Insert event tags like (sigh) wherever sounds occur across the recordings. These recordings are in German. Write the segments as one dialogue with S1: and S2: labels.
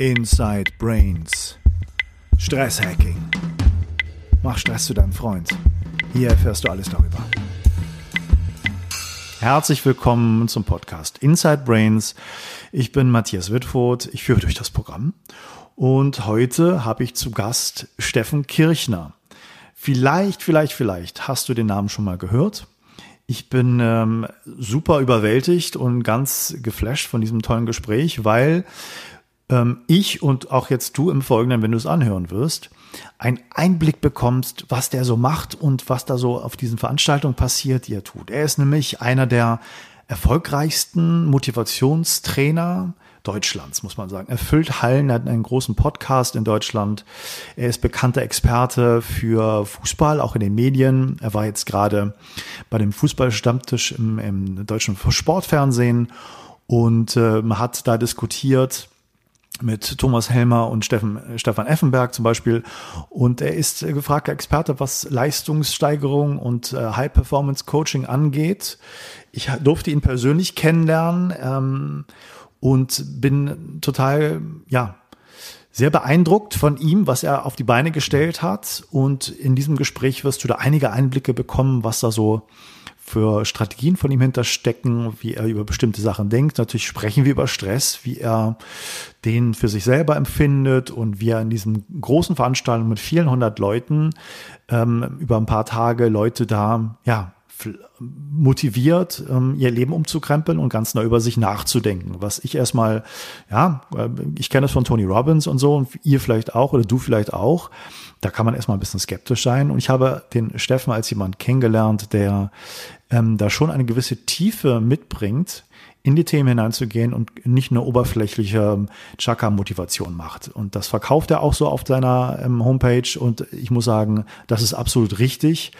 S1: Inside Brains. Stresshacking. Mach Stress zu deinem Freund. Hier erfährst du alles darüber. Herzlich willkommen zum Podcast Inside Brains. Ich bin Matthias Wittfurt. Ich führe durch das Programm. Und heute habe ich zu Gast Steffen Kirchner. Vielleicht, vielleicht, vielleicht hast du den Namen schon mal gehört. Ich bin ähm, super überwältigt und ganz geflasht von diesem tollen Gespräch, weil ähm, ich und auch jetzt du im Folgenden, wenn du es anhören wirst, einen Einblick bekommst, was der so macht und was da so auf diesen Veranstaltungen passiert, die er tut. Er ist nämlich einer der erfolgreichsten Motivationstrainer Deutschlands, muss man sagen. Er füllt Hallen, er hat einen großen Podcast in Deutschland. Er ist bekannter Experte für Fußball, auch in den Medien. Er war jetzt gerade bei dem Fußballstammtisch im, im deutschen Sportfernsehen und äh, hat da diskutiert mit Thomas Helmer und Steffen, Stefan Effenberg zum Beispiel. Und er ist gefragter Experte, was Leistungssteigerung und äh, High-Performance-Coaching angeht. Ich durfte ihn persönlich kennenlernen ähm, und bin total, ja, sehr beeindruckt von ihm, was er auf die Beine gestellt hat. Und in diesem Gespräch wirst du da einige Einblicke bekommen, was da so für Strategien von ihm hinterstecken, wie er über bestimmte Sachen denkt. Natürlich sprechen wir über Stress, wie er den für sich selber empfindet und wie er in diesen großen Veranstaltungen mit vielen hundert Leuten ähm, über ein paar Tage Leute da, ja, motiviert, ähm, ihr Leben umzukrempeln und ganz neu über sich nachzudenken. Was ich erstmal, ja, äh, ich kenne das von Tony Robbins und so, und ihr vielleicht auch oder du vielleicht auch. Da kann man erstmal ein bisschen skeptisch sein. Und ich habe den Steffen als jemand kennengelernt, der ähm, da schon eine gewisse Tiefe mitbringt, in die Themen hineinzugehen und nicht eine oberflächliche Chakra-Motivation macht. Und das verkauft er auch so auf seiner ähm, Homepage und ich muss sagen, das ist absolut richtig.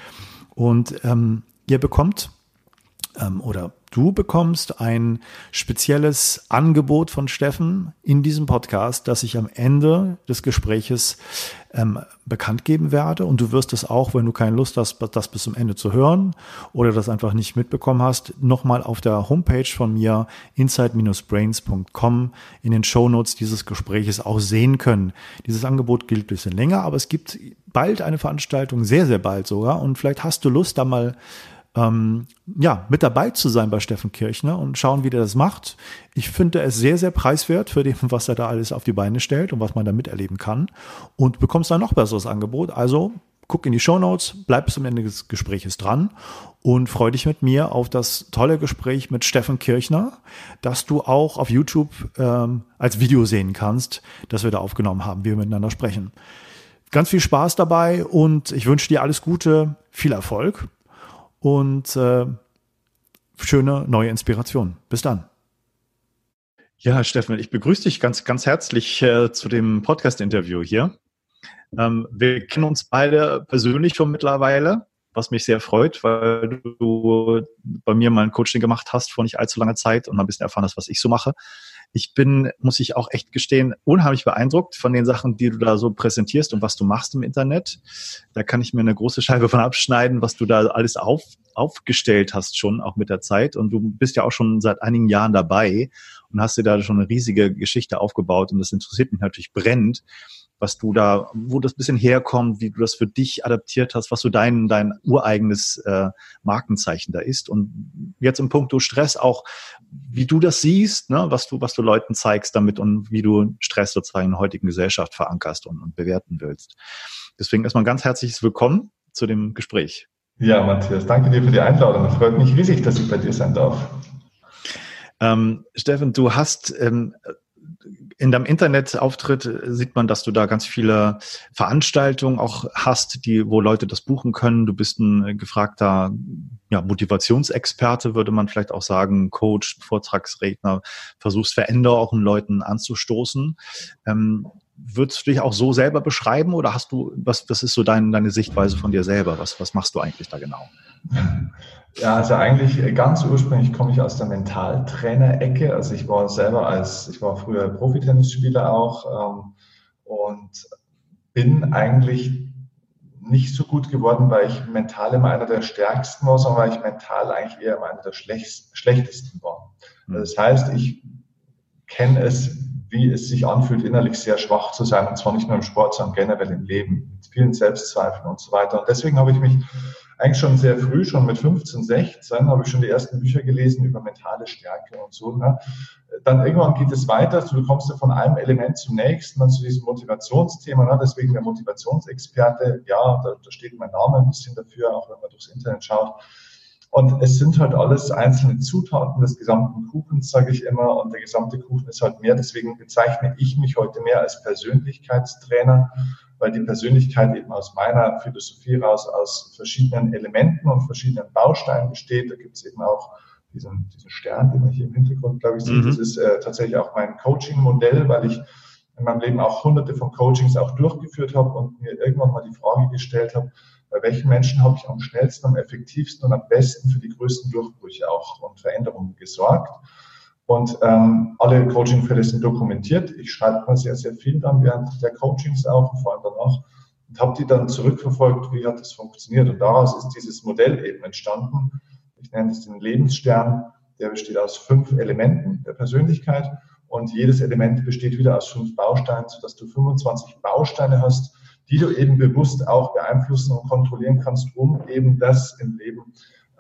S1: Und ähm, ihr bekommt ähm, oder du bekommst ein spezielles Angebot von Steffen in diesem Podcast, das ich am Ende des Gespräches ähm, bekannt geben werde. Und du wirst es auch, wenn du keine Lust hast, das bis zum Ende zu hören oder das einfach nicht mitbekommen hast, nochmal auf der Homepage von mir inside-brains.com in den Shownotes dieses Gespräches auch sehen können. Dieses Angebot gilt ein bisschen länger, aber es gibt bald eine Veranstaltung, sehr, sehr bald sogar. Und vielleicht hast du Lust, da mal ähm, ja, mit dabei zu sein bei Steffen Kirchner und schauen, wie der das macht. Ich finde es sehr, sehr preiswert für den, was er da alles auf die Beine stellt und was man da miterleben kann. Und bekommst dann noch besseres Angebot. Also guck in die Show Notes, bleib bis zum Ende des Gespräches dran und freu dich mit mir auf das tolle Gespräch mit Steffen Kirchner, das du auch auf YouTube ähm, als Video sehen kannst, das wir da aufgenommen haben, wie wir miteinander sprechen. Ganz viel Spaß dabei und ich wünsche dir alles Gute, viel Erfolg und äh, schöne neue Inspiration. Bis dann. Ja, Steffen, ich begrüße dich ganz, ganz herzlich äh, zu dem Podcast-Interview hier. Ähm, wir kennen uns beide persönlich schon mittlerweile, was mich sehr freut, weil du bei mir mal ein Coaching gemacht hast vor nicht allzu langer Zeit und ein bisschen erfahren hast, was ich so mache. Ich bin, muss ich auch echt gestehen, unheimlich beeindruckt von den Sachen, die du da so präsentierst und was du machst im Internet. Da kann ich mir eine große Scheibe von abschneiden, was du da alles auf, aufgestellt hast schon, auch mit der Zeit. Und du bist ja auch schon seit einigen Jahren dabei und hast dir da schon eine riesige Geschichte aufgebaut und das interessiert mich natürlich brennend was du da, wo das bisschen herkommt, wie du das für dich adaptiert hast, was so dein, dein ureigenes äh, Markenzeichen da ist. Und jetzt im Punkto Stress auch, wie du das siehst, ne, was du, was du Leuten zeigst damit und wie du Stress sozusagen in der heutigen Gesellschaft verankerst und, und bewerten willst. Deswegen erstmal ein ganz herzliches Willkommen zu dem Gespräch.
S2: Ja, Matthias, danke dir für die Einladung. Es freut mich riesig, dass ich bei dir sein darf.
S1: Ähm, Steffen, du hast ähm, in deinem Internetauftritt sieht man, dass du da ganz viele Veranstaltungen auch hast, die, wo Leute das buchen können. Du bist ein gefragter ja, Motivationsexperte, würde man vielleicht auch sagen, Coach, Vortragsredner, versuchst Veränderungen Leuten anzustoßen. Ähm, würdest du dich auch so selber beschreiben oder hast du, was, was ist so dein, deine Sichtweise von dir selber? Was, was machst du eigentlich da genau?
S2: Ja, also eigentlich ganz ursprünglich komme ich aus der Mentaltrainer-Ecke. Also ich war selber als, ich war früher Profitennisspieler auch ähm, und bin eigentlich nicht so gut geworden, weil ich mental immer einer der stärksten war, sondern weil ich mental eigentlich eher immer einer der schlechtesten war. Also das heißt, ich kenne es wie es sich anfühlt, innerlich sehr schwach zu sein, und zwar nicht nur im Sport, sondern generell im Leben, mit vielen Selbstzweifeln und so weiter. Und deswegen habe ich mich eigentlich schon sehr früh, schon mit 15, 16, habe ich schon die ersten Bücher gelesen über mentale Stärke und so. Ne? Dann irgendwann geht es weiter, du kommst ja von einem Element zum nächsten, dann zu diesem Motivationsthema, ne? deswegen der Motivationsexperte, ja, da, da steht mein Name ein bisschen dafür, auch wenn man durchs Internet schaut. Und es sind halt alles einzelne Zutaten des gesamten Kuchens, sage ich immer. Und der gesamte Kuchen ist halt mehr. Deswegen bezeichne ich mich heute mehr als Persönlichkeitstrainer, weil die Persönlichkeit eben aus meiner Philosophie raus aus verschiedenen Elementen und verschiedenen Bausteinen besteht. Da gibt es eben auch diesen, diesen Stern, den man hier im Hintergrund, glaube ich, sieht. Mhm. Das ist äh, tatsächlich auch mein Coaching-Modell, weil ich in meinem Leben auch hunderte von Coachings auch durchgeführt habe und mir irgendwann mal die Frage gestellt habe, bei welchen Menschen habe ich am schnellsten, am effektivsten und am besten für die größten Durchbrüche auch und Veränderungen gesorgt. Und ähm, alle Coaching-Fälle sind dokumentiert. Ich schreibe mal sehr, sehr viel dann während der Coachings auch und vor allem danach und habe die dann zurückverfolgt, wie hat das funktioniert. Und daraus ist dieses Modell eben entstanden. Ich nenne es den Lebensstern. Der besteht aus fünf Elementen der Persönlichkeit und jedes Element besteht wieder aus fünf Bausteinen, sodass du 25 Bausteine hast, die du eben bewusst auch beeinflussen und kontrollieren kannst, um eben das im Leben,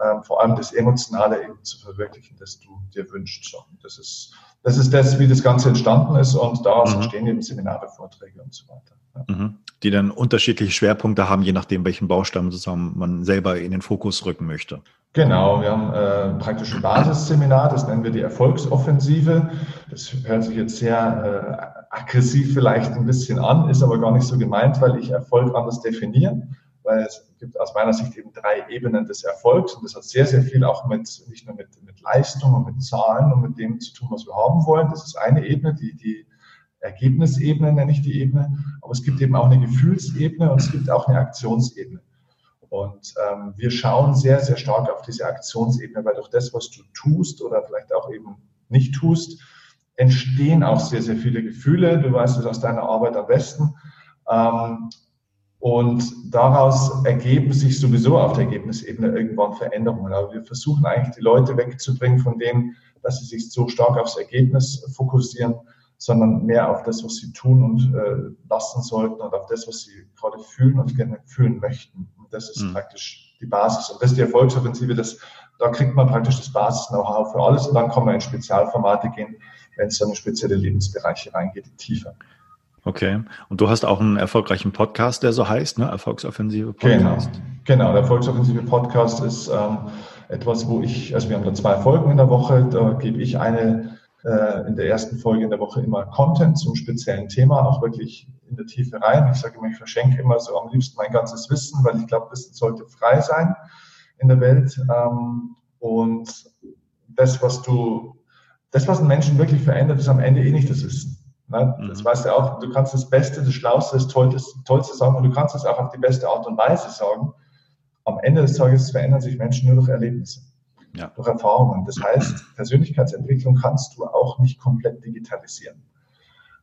S2: ähm, vor allem das Emotionale eben zu verwirklichen, das du dir wünschst. Und das ist, das ist das, wie das Ganze entstanden ist und daraus mhm. entstehen eben Seminare, Vorträge und so weiter.
S1: Ja. Mhm. Die dann unterschiedliche Schwerpunkte haben, je nachdem, welchen Baustein sozusagen man selber in den Fokus rücken möchte.
S2: Genau, wir haben äh, praktisch ein Basisseminar, das nennen wir die Erfolgsoffensive. Das hört sich jetzt sehr äh, aggressiv vielleicht ein bisschen an, ist aber gar nicht so gemeint, weil ich Erfolg anders definiere, weil es gibt aus meiner Sicht eben drei Ebenen des Erfolgs und das hat sehr, sehr viel auch mit, nicht nur mit, mit Leistung und mit Zahlen und mit dem zu tun, was wir haben wollen. Das ist eine Ebene, die, die Ergebnisebene nenne ich die Ebene, aber es gibt eben auch eine Gefühlsebene und es gibt auch eine Aktionsebene. Und ähm, wir schauen sehr, sehr stark auf diese Aktionsebene, weil durch das, was du tust oder vielleicht auch eben nicht tust, entstehen auch sehr, sehr viele Gefühle. Du weißt es aus deiner Arbeit am besten. Ähm, und daraus ergeben sich sowieso auf der Ergebnisebene irgendwann Veränderungen. Aber wir versuchen eigentlich die Leute wegzubringen von dem, dass sie sich so stark aufs Ergebnis fokussieren, sondern mehr auf das, was sie tun und äh, lassen sollten und auf das, was sie gerade fühlen und gerne fühlen möchten. Und das ist mhm. praktisch die Basis. Und das ist die Erfolgsoffensive, das, da kriegt man praktisch das Basis-Know-how für alles und dann kann man in Spezialformate gehen, wenn es dann in spezielle Lebensbereiche reingeht, tiefer.
S1: Okay. Und du hast auch einen erfolgreichen Podcast, der so heißt, ne? Erfolgsoffensive Podcast.
S2: Genau. Genau. Der Erfolgsoffensive Podcast ist ähm, etwas, wo ich, also wir haben da zwei Folgen in der Woche, da gebe ich eine äh, in der ersten Folge in der Woche immer Content zum speziellen Thema, auch wirklich in der Tiefe rein. Ich sage immer, ich verschenke immer so am liebsten mein ganzes Wissen, weil ich glaube, Wissen sollte frei sein in der Welt. Ähm, und das, was du das, was einen Menschen wirklich verändert, ist am Ende eh nicht das Wissen. Ne? Das mhm. weißt du auch. Du kannst das Beste, das Schlauste, das Tollste, Tollste sagen und du kannst es auch auf die beste Art und Weise sagen. Am Ende des Tages verändern sich Menschen nur durch Erlebnisse, ja. durch Erfahrungen. Das heißt, (clears throat) Persönlichkeitsentwicklung kannst du auch nicht komplett digitalisieren.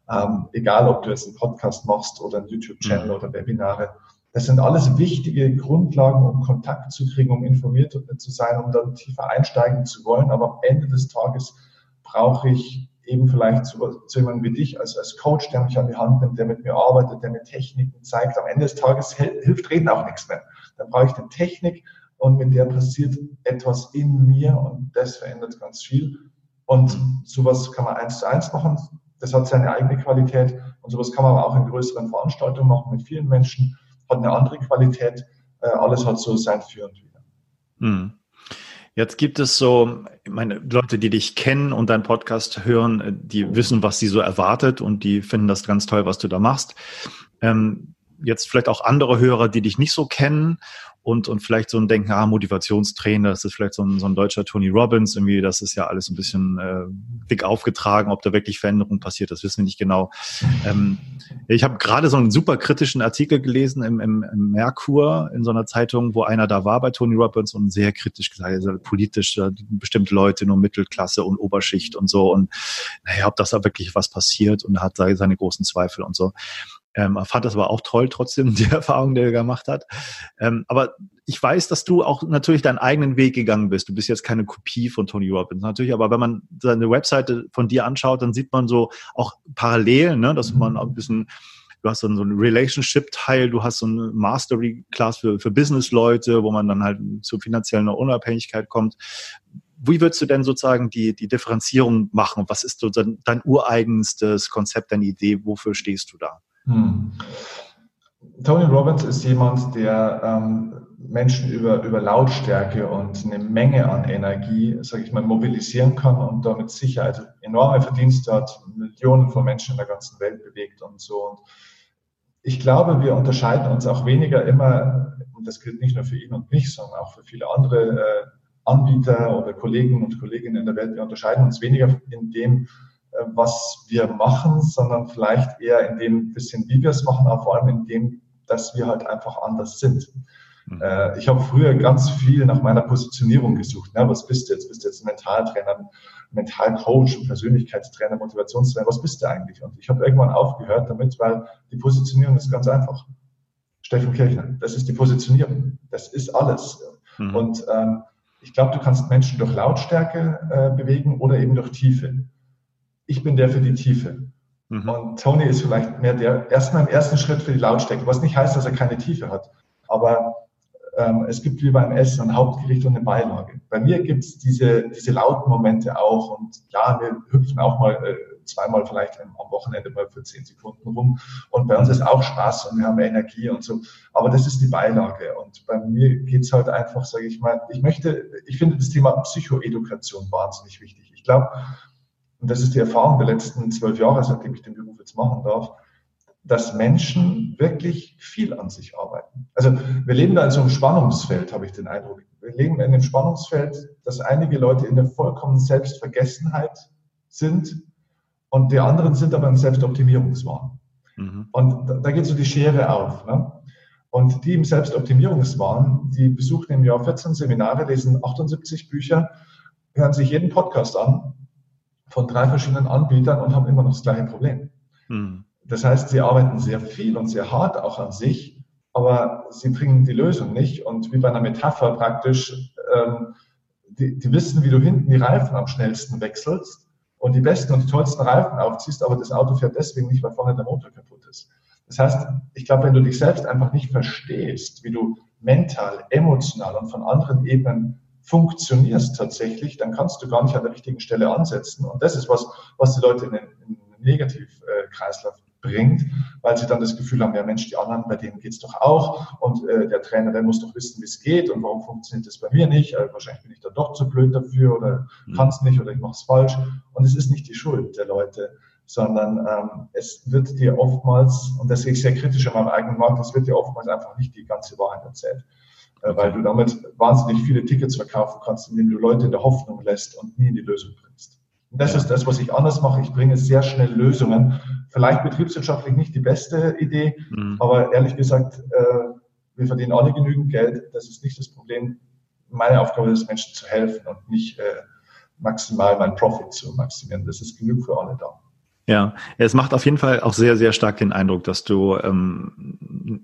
S2: Ähm, egal, ob du jetzt einen Podcast machst oder einen YouTube-Channel mhm. oder Webinare. Das sind alles wichtige Grundlagen, um Kontakt zu kriegen, um informiert zu sein, um dann tiefer einsteigen zu wollen. Aber am Ende des Tages brauche ich eben vielleicht zu, zu jemandem wie dich als, als Coach, der mich an die Hand nimmt, der mit mir arbeitet, der mir Techniken zeigt. Am Ende des Tages hilft Reden auch nichts mehr. Dann brauche ich eine Technik und mit der passiert etwas in mir und das verändert ganz viel. Und sowas kann man eins zu eins machen. Das hat seine eigene Qualität und sowas kann man aber auch in größeren Veranstaltungen machen mit vielen Menschen, hat eine andere Qualität. Äh, alles hat so sein Für und Wider.
S1: Hm. Jetzt gibt es so, meine Leute, die dich kennen und deinen Podcast hören, die wissen, was sie so erwartet und die finden das ganz toll, was du da machst. Ähm, jetzt vielleicht auch andere Hörer, die dich nicht so kennen und, und vielleicht so ein Denken, ah, Motivationstrainer, das ist vielleicht so ein, so ein deutscher Tony Robbins, irgendwie, das ist ja alles ein bisschen äh, dick aufgetragen, ob da wirklich Veränderung passiert, das wissen wir nicht genau. Ähm, ich habe gerade so einen super kritischen Artikel gelesen im, im, im Merkur in so einer Zeitung, wo einer da war bei Tony Robbins und sehr kritisch gesagt, also politisch, bestimmte Leute, nur Mittelklasse und Oberschicht und so und naja, ob das da wirklich was passiert und hat seine großen Zweifel und so. Ähm, fand das aber auch toll, trotzdem (laughs) die Erfahrung, die er gemacht hat. Ähm, aber ich weiß, dass du auch natürlich deinen eigenen Weg gegangen bist. Du bist jetzt keine Kopie von Tony Robbins natürlich, aber wenn man seine Webseite von dir anschaut, dann sieht man so auch Parallelen, ne, dass man ein bisschen du hast so einen Relationship-Teil, du hast so eine Mastery-Class für, für Business-Leute, wo man dann halt zur finanziellen Unabhängigkeit kommt. Wie würdest du denn sozusagen die, die Differenzierung machen? Was ist so dein, dein ureigenstes Konzept, deine Idee? Wofür stehst du da? Hm.
S2: Tony Robbins ist jemand, der ähm, Menschen über, über Lautstärke und eine Menge an Energie, sage ich mal, mobilisieren kann und damit Sicherheit enorme Verdienste hat, Millionen von Menschen in der ganzen Welt bewegt und so. Und ich glaube, wir unterscheiden uns auch weniger immer, und das gilt nicht nur für ihn und mich, sondern auch für viele andere äh, Anbieter oder Kollegen und Kolleginnen in der Welt, wir unterscheiden uns weniger in dem, was wir machen, sondern vielleicht eher in dem bisschen, wie wir es machen, aber vor allem in dem, dass wir halt einfach anders sind. Mhm. Äh, ich habe früher ganz viel nach meiner Positionierung gesucht. Ne? Was bist du jetzt? Bist du jetzt ein Mentaltrainer, Mentalcoach, Persönlichkeitstrainer, Motivationstrainer? Was bist du eigentlich? Und ich habe irgendwann aufgehört damit, weil die Positionierung ist ganz einfach. Steffen Kirchner, das ist die Positionierung. Das ist alles. Mhm. Und ähm, ich glaube, du kannst Menschen durch Lautstärke äh, bewegen oder eben durch Tiefe. Ich bin der für die Tiefe. Mhm. Und Tony ist vielleicht mehr der erstmal im ersten Schritt für die Lautstärke, was nicht heißt, dass er keine Tiefe hat. Aber ähm, es gibt wie beim Essen ein Hauptgericht und eine Beilage. Bei mir gibt es diese, diese lauten Momente auch. Und ja, wir hüpfen auch mal äh, zweimal vielleicht am Wochenende mal für zehn Sekunden rum. Und bei uns ist auch Spaß und wir haben Energie und so. Aber das ist die Beilage. Und bei mir geht's halt einfach, sage ich mal, ich möchte, ich finde das Thema Psychoedukation wahnsinnig wichtig. Ich glaube, und das ist die Erfahrung der letzten zwölf Jahre, seitdem ich den Beruf jetzt machen darf, dass Menschen wirklich viel an sich arbeiten. Also wir leben da in so einem Spannungsfeld, habe ich den Eindruck. Wir leben in einem Spannungsfeld, dass einige Leute in der vollkommenen Selbstvergessenheit sind und die anderen sind aber im Selbstoptimierungswahn. Mhm. Und da, da, geht so die Schere auf. Ne? Und die im Selbstoptimierungswahn, die besuchen im Jahr 14 Seminare, lesen 78 Bücher, hören sich jeden Podcast an von drei verschiedenen Anbietern und haben immer noch das gleiche Problem. Mhm. Das heißt, sie arbeiten sehr viel und sehr hart auch an sich, aber sie bringen die Lösung nicht. Und wie bei einer Metapher praktisch, ähm, die, die wissen, wie du hinten die Reifen am schnellsten wechselst und die besten und die tollsten Reifen aufziehst, aber das Auto fährt deswegen nicht, weil vorne der Motor kaputt ist. Das heißt, ich glaube, wenn du dich selbst einfach nicht verstehst, wie du mental, emotional und von anderen Ebenen funktionierst tatsächlich, dann kannst du gar nicht an der richtigen Stelle ansetzen. Und das ist was, was die Leute in den, in den Negativkreislauf bringt, weil sie dann das Gefühl haben, ja Mensch, die anderen, bei denen geht's doch auch und äh, der Trainer, der muss doch wissen, wie es geht und warum funktioniert das bei mir nicht, äh, wahrscheinlich bin ich da doch zu blöd dafür oder mhm. kann es nicht oder ich mache es falsch und es ist nicht die Schuld der Leute, sondern ähm, es wird dir oftmals, und das sehe ich sehr kritisch an meinem eigenen Markt, es wird dir oftmals einfach nicht die ganze Wahrheit erzählt äh, weil du damit wahnsinnig viele Tickets verkaufen kannst, indem du Leute in der Hoffnung lässt und nie in die Lösung bringst. Und das ist das, was ich anders mache. Ich bringe sehr schnell Lösungen. Vielleicht betriebswirtschaftlich nicht die beste Idee, mhm. aber ehrlich gesagt, äh, wir verdienen alle genügend Geld. Das ist nicht das Problem. Meine Aufgabe ist, Menschen zu helfen und nicht äh, maximal meinen Profit zu maximieren. Das ist genug für alle da.
S1: Ja, es macht auf jeden Fall auch sehr, sehr stark den Eindruck, dass du, ähm,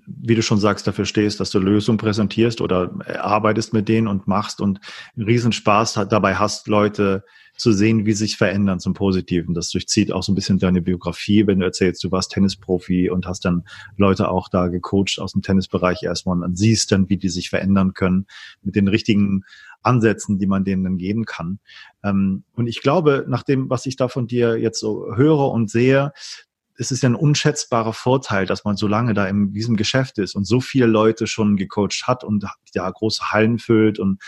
S1: wie du schon sagst, dafür stehst, dass du Lösungen präsentierst oder arbeitest mit denen und machst und einen Riesenspaß dabei hast, Leute zu sehen, wie sie sich verändern zum Positiven. Das durchzieht auch so ein bisschen deine Biografie, wenn du erzählst, du warst Tennisprofi und hast dann Leute auch da gecoacht aus dem Tennisbereich erstmal und dann siehst dann, wie die sich verändern können mit den richtigen Ansätzen, die man denen dann geben kann. Ähm, und ich glaube, nach dem, was ich da von dir jetzt so höre und sehe, es ist ja ein unschätzbarer Vorteil, dass man so lange da in diesem Geschäft ist und so viele Leute schon gecoacht hat und ja große Hallen füllt und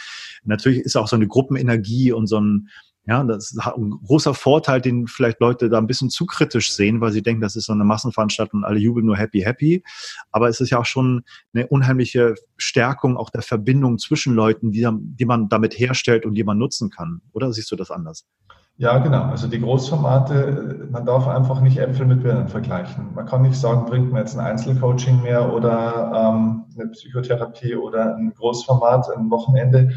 S1: natürlich ist auch so eine Gruppenenergie und so ein ja, das ist ein großer Vorteil, den vielleicht Leute da ein bisschen zu kritisch sehen, weil sie denken, das ist so eine Massenveranstaltung und alle jubeln nur happy, happy. Aber es ist ja auch schon eine unheimliche Stärkung auch der Verbindung zwischen Leuten, die, die man damit herstellt und die man nutzen kann. Oder siehst du das anders?
S2: Ja, genau. Also die Großformate, man darf einfach nicht Äpfel mit Birnen vergleichen. Man kann nicht sagen, bringt mir jetzt ein Einzelcoaching mehr oder ähm, eine Psychotherapie oder ein Großformat, ein Wochenende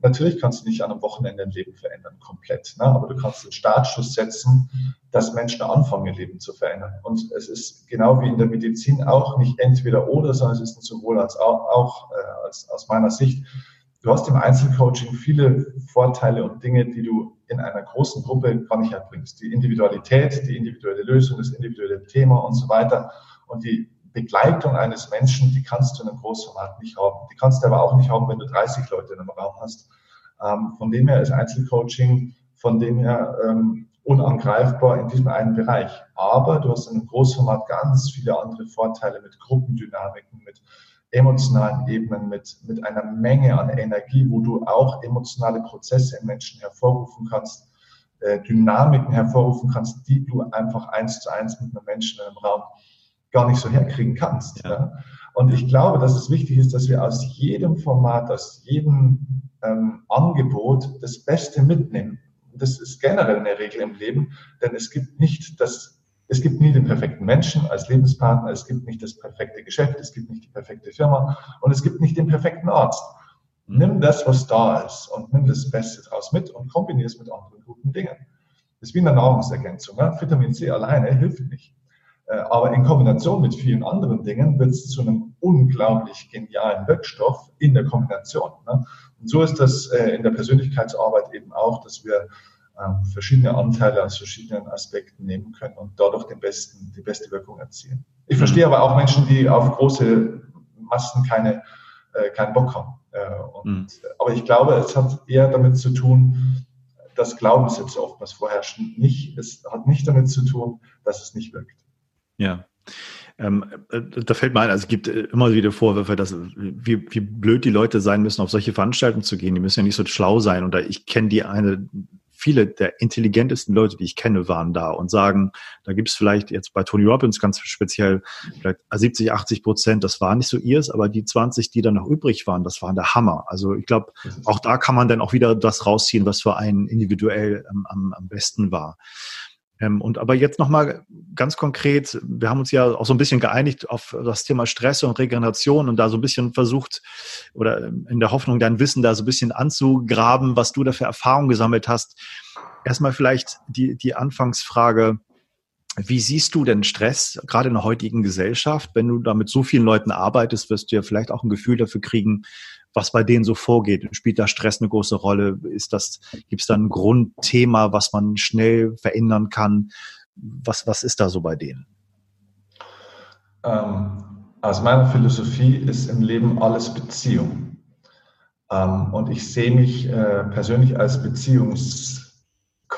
S2: natürlich kannst du nicht an einem Wochenende ein Leben verändern, komplett. Ne? Aber du kannst den Startschuss setzen, dass Menschen anfangen, ihr Leben zu verändern. Und es ist genau wie in der Medizin auch nicht entweder oder, sondern es ist sowohl als auch, auch äh, als, aus meiner Sicht. Du hast im Einzelcoaching viele Vorteile und Dinge, die du in einer großen Gruppe gar nicht erbringst. Die Individualität, die individuelle Lösung, das individuelle Thema und so weiter. Und die Begleitung eines Menschen, die kannst du in einem Großformat nicht haben. Die kannst du aber auch nicht haben, wenn du 30 Leute in einem Raum hast. Ähm, von dem her ist Einzelcoaching von dem her ähm, unangreifbar in diesem einen Bereich. Aber du hast in einem Großformat ganz viele andere Vorteile mit Gruppendynamiken, mit emotionalen Ebenen, mit, mit einer Menge an Energie, wo du auch emotionale Prozesse im Menschen hervorrufen kannst, äh, Dynamiken hervorrufen kannst, die du einfach eins zu eins mit einem Menschen in einem Raum gar nicht so herkriegen kannst. Ja. Ja? Und ich glaube, dass es wichtig ist, dass wir aus jedem Format, aus jedem ähm, Angebot das Beste mitnehmen. Das ist generell eine Regel im Leben, denn es gibt nicht das es gibt nie den perfekten Menschen als Lebenspartner, es gibt nicht das perfekte Geschäft, es gibt nicht die perfekte Firma und es gibt nicht den perfekten Arzt. Nimm das, was da ist und nimm das Beste draus mit und kombiniere es mit anderen guten Dingen. Das ist wie eine Nahrungsergänzung. Ne? Vitamin C alleine hilft nicht. Äh, aber in Kombination mit vielen anderen Dingen wird es zu einem unglaublich genialen Wirkstoff in der Kombination. Ne? Und so ist das äh, in der Persönlichkeitsarbeit eben auch, dass wir ähm, verschiedene Anteile aus verschiedenen Aspekten nehmen können und dadurch den besten, die beste Wirkung erzielen. Ich verstehe aber auch Menschen, die auf große Massen keine, äh, keinen Bock haben. Und, mhm. Aber ich glaube, es hat eher damit zu tun, dass Glaubenssätze oftmals vorherrschen. Nicht, es hat nicht damit zu tun, dass es nicht wirkt.
S1: Ja. Ähm, äh, da fällt mir ein, also es gibt äh, immer wieder Vorwürfe, dass wie, wie blöd die Leute sein müssen, auf solche Veranstaltungen zu gehen. Die müssen ja nicht so schlau sein. Und ich kenne die eine, viele der intelligentesten Leute, die ich kenne, waren da und sagen, da gibt es vielleicht jetzt bei Tony Robbins ganz speziell vielleicht 70, 80 Prozent, das war nicht so ihrs, aber die 20, die dann noch übrig waren, das waren der Hammer. Also ich glaube, auch da kann man dann auch wieder das rausziehen, was für einen individuell ähm, am, am besten war. Ähm, und aber jetzt nochmal ganz konkret, wir haben uns ja auch so ein bisschen geeinigt auf das Thema Stress und Regeneration und da so ein bisschen versucht oder in der Hoffnung, dein Wissen da so ein bisschen anzugraben, was du da für Erfahrungen gesammelt hast. Erstmal vielleicht die, die Anfangsfrage, wie siehst du denn Stress, gerade in der heutigen Gesellschaft? Wenn du da mit so vielen Leuten arbeitest, wirst du ja vielleicht auch ein Gefühl dafür kriegen, was bei denen so vorgeht. Spielt da Stress eine große Rolle? Ist das, gibt es da ein Grundthema, was man schnell verändern kann? Was, was ist da so bei denen?
S2: Ähm, aus meiner Philosophie ist im Leben alles Beziehung. Ähm, und ich sehe mich äh, persönlich als Beziehungs-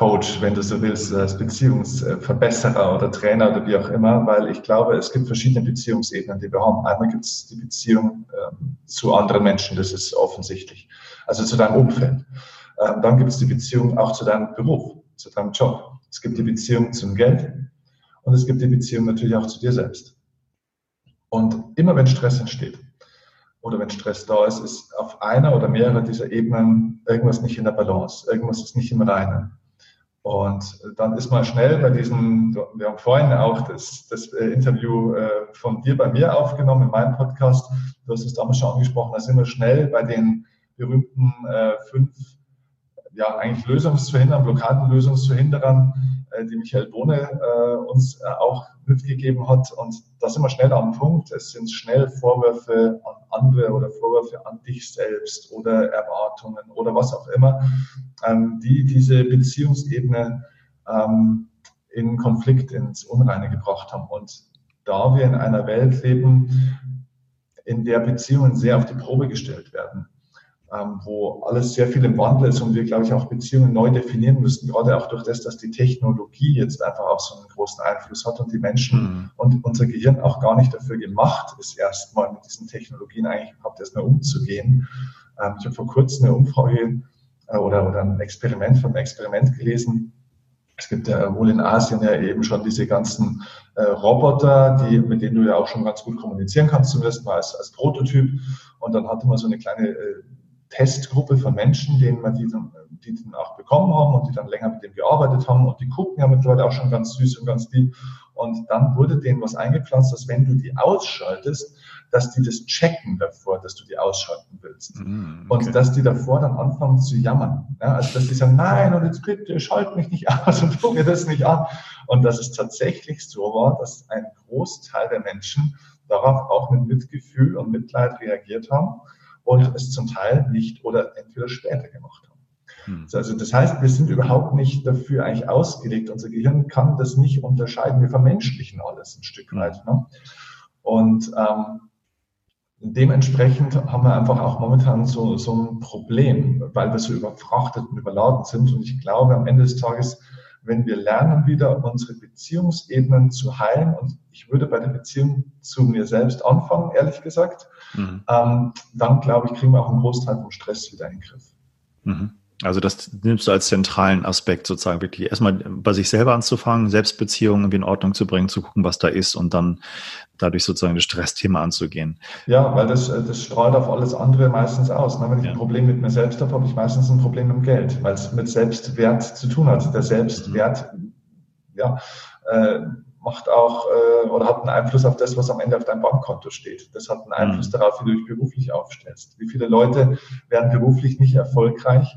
S2: Coach, wenn du so willst, als Beziehungsverbesserer oder Trainer oder wie auch immer, weil ich glaube, es gibt verschiedene Beziehungsebenen, die wir haben. Einmal gibt es die Beziehung ähm, zu anderen Menschen, das ist offensichtlich, also zu deinem Umfeld. Ähm, dann gibt es die Beziehung auch zu deinem Beruf, zu deinem Job. Es gibt die Beziehung zum Geld und es gibt die Beziehung natürlich auch zu dir selbst. Und immer wenn Stress entsteht oder wenn Stress da ist, ist auf einer oder mehrere dieser Ebenen irgendwas nicht in der Balance, irgendwas ist nicht im Reinen. Und dann ist man schnell bei diesem, wir haben vorhin auch das, das äh, Interview äh, von dir bei mir aufgenommen in meinem Podcast. Du hast es damals schon angesprochen, da sind wir schnell bei den berühmten äh, fünf, ja, eigentlich Lösungszuhindern, Blockadenlösungszuhinderern, äh, die Michael Bohne äh, uns äh, auch mitgegeben hat. Und da sind wir schnell am Punkt. Es sind schnell Vorwürfe an andere oder Vorwürfe an dich selbst oder Erwartungen oder was auch immer, ähm, die diese Beziehungsebene ähm, in Konflikt, ins Unreine gebracht haben. Und da wir in einer Welt leben, in der Beziehungen sehr auf die Probe gestellt werden, wo alles sehr viel im Wandel ist und wir, glaube ich, auch Beziehungen neu definieren müssen, gerade auch durch das, dass die Technologie jetzt einfach auch so einen großen Einfluss hat und die Menschen mhm. und unser Gehirn auch gar nicht dafür gemacht ist, erstmal mit diesen Technologien eigentlich überhaupt erstmal umzugehen. Ähm, ich habe vor kurzem eine Umfrage äh, oder, oder ein Experiment von einem Experiment gelesen, es gibt ja wohl in Asien ja eben schon diese ganzen äh, Roboter, die, mit denen du ja auch schon ganz gut kommunizieren kannst, zumindest mal als, als Prototyp. Und dann hatte man so eine kleine äh, Testgruppe von Menschen, denen wir die dann, die dann auch bekommen haben und die dann länger mit dem gearbeitet haben und die gucken ja mittlerweile auch schon ganz süß und ganz lieb. Und dann wurde denen was eingepflanzt, dass wenn du die ausschaltest, dass die das checken davor, dass du die ausschalten willst. Mm, okay. Und dass die davor dann anfangen zu jammern. Ja, also dass die sagen, nein, und jetzt bitte schalt mich nicht (laughs) aus und tu mir das nicht an. Und dass es tatsächlich so war, dass ein Großteil der Menschen darauf auch mit Mitgefühl und Mitleid reagiert haben und ja. es zum Teil nicht oder entweder später gemacht haben. Hm. Also das heißt, wir sind überhaupt nicht dafür eigentlich ausgelegt. Unser Gehirn kann das nicht unterscheiden. Wir vermenschlichen alles ein Stück hm. weit. Ne? Und ähm, dementsprechend haben wir einfach auch momentan so, so ein Problem, weil wir so überfrachtet und überladen sind. Und ich glaube, am Ende des Tages, wenn wir lernen, wieder unsere Beziehungsebenen zu heilen, und ich würde bei der Beziehung zu mir selbst anfangen, ehrlich gesagt, mhm. ähm, dann glaube ich, kriegen wir auch einen Großteil vom Stress wieder in den Griff.
S1: Mhm. Also das nimmst du als zentralen Aspekt sozusagen wirklich erstmal bei sich selber anzufangen, Selbstbeziehungen irgendwie in Ordnung zu bringen, zu gucken, was da ist und dann dadurch sozusagen das Stressthema anzugehen.
S2: Ja, weil das, das strahlt auf alles andere meistens aus. Wenn ich ja. ein Problem mit mir selbst habe, habe ich meistens ein Problem mit dem Geld, weil es mit Selbstwert zu tun hat. Der Selbstwert, mhm. ja, äh, macht auch äh, oder hat einen Einfluss auf das, was am Ende auf deinem Bankkonto steht. Das hat einen Einfluss mhm. darauf, wie du dich beruflich aufstellst. Wie viele Leute werden beruflich nicht erfolgreich,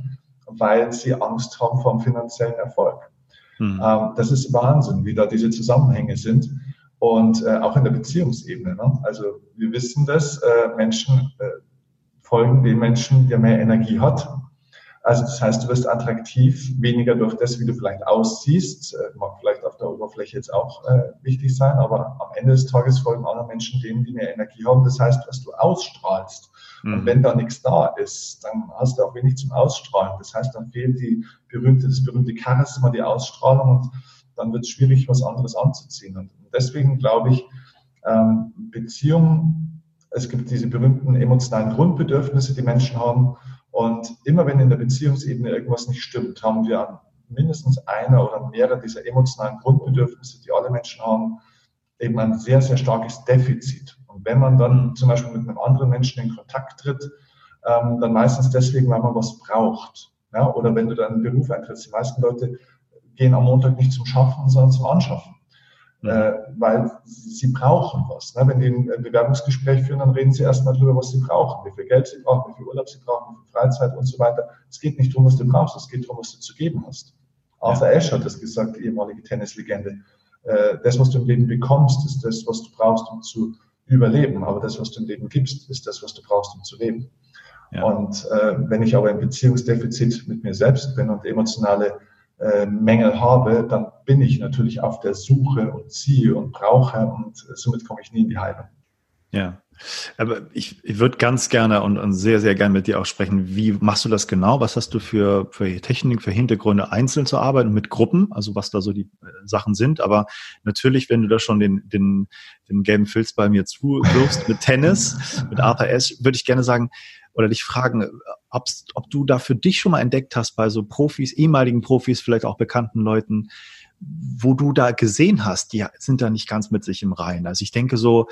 S2: weil sie Angst haben vor dem finanziellen Erfolg. Mhm. Ähm, das ist Wahnsinn, wie da diese Zusammenhänge sind. Und äh, auch in der Beziehungsebene. Ne? Also wir wissen das, äh, Menschen äh, folgen den Menschen, der mehr Energie hat. Also das heißt, du wirst attraktiv, weniger durch das, wie du vielleicht aussiehst, Oberfläche jetzt auch äh, wichtig sein, aber am Ende des Tages folgen andere Menschen denen, die mehr Energie haben. Das heißt, was du ausstrahlst. Mhm. Und wenn da nichts da ist, dann hast du auch wenig zum Ausstrahlen. Das heißt, dann fehlt die berühmte, das berühmte Charisma, die Ausstrahlung und dann wird es schwierig, was anderes anzuziehen. Und deswegen glaube ich, ähm, Beziehungen, es gibt diese berühmten emotionalen Grundbedürfnisse, die Menschen haben. Und immer wenn in der Beziehungsebene irgendwas nicht stimmt, haben wir an mindestens einer oder mehrere dieser emotionalen Grundbedürfnisse, die alle Menschen haben, eben ein sehr, sehr starkes Defizit. Und wenn man dann zum Beispiel mit einem anderen Menschen in Kontakt tritt, ähm, dann meistens deswegen, weil man was braucht. Ja? Oder wenn du dann einen Beruf eintrittst. Die meisten Leute gehen am Montag nicht zum Schaffen, sondern zum Anschaffen. Mhm. Äh, weil sie brauchen was. Ne? Wenn die ein Bewerbungsgespräch führen, dann reden sie erstmal darüber, was sie brauchen, wie viel Geld sie brauchen, wie viel Urlaub sie brauchen, wie viel Freizeit und so weiter. Es geht nicht darum, was du brauchst, es geht darum, was du zu geben hast. Arthur Ashe hat das gesagt, ehemalige Tennislegende. Äh, das, was du im Leben bekommst, ist das, was du brauchst, um zu überleben. Aber das, was du im Leben gibst, ist das, was du brauchst, um zu leben. Ja. Und äh, wenn ich aber im Beziehungsdefizit mit mir selbst bin und emotionale äh, Mängel habe, dann bin ich natürlich auf der Suche und ziehe und brauche und somit komme ich nie in die Heilung.
S1: Ja. Aber ich, ich würde ganz gerne und, und, sehr, sehr gerne mit dir auch sprechen. Wie machst du das genau? Was hast du für, für Techniken, für Hintergründe, einzeln zu arbeiten mit Gruppen? Also was da so die äh, Sachen sind. Aber natürlich, wenn du da schon den, den, den gelben Filz bei mir zuwirfst mit Tennis, (laughs) mit Arthur S., würde ich gerne sagen, oder dich fragen, ob du da für dich schon mal entdeckt hast bei so Profis, ehemaligen Profis, vielleicht auch bekannten Leuten, wo du da gesehen hast, die sind da nicht ganz mit sich im Reinen. Also ich denke so,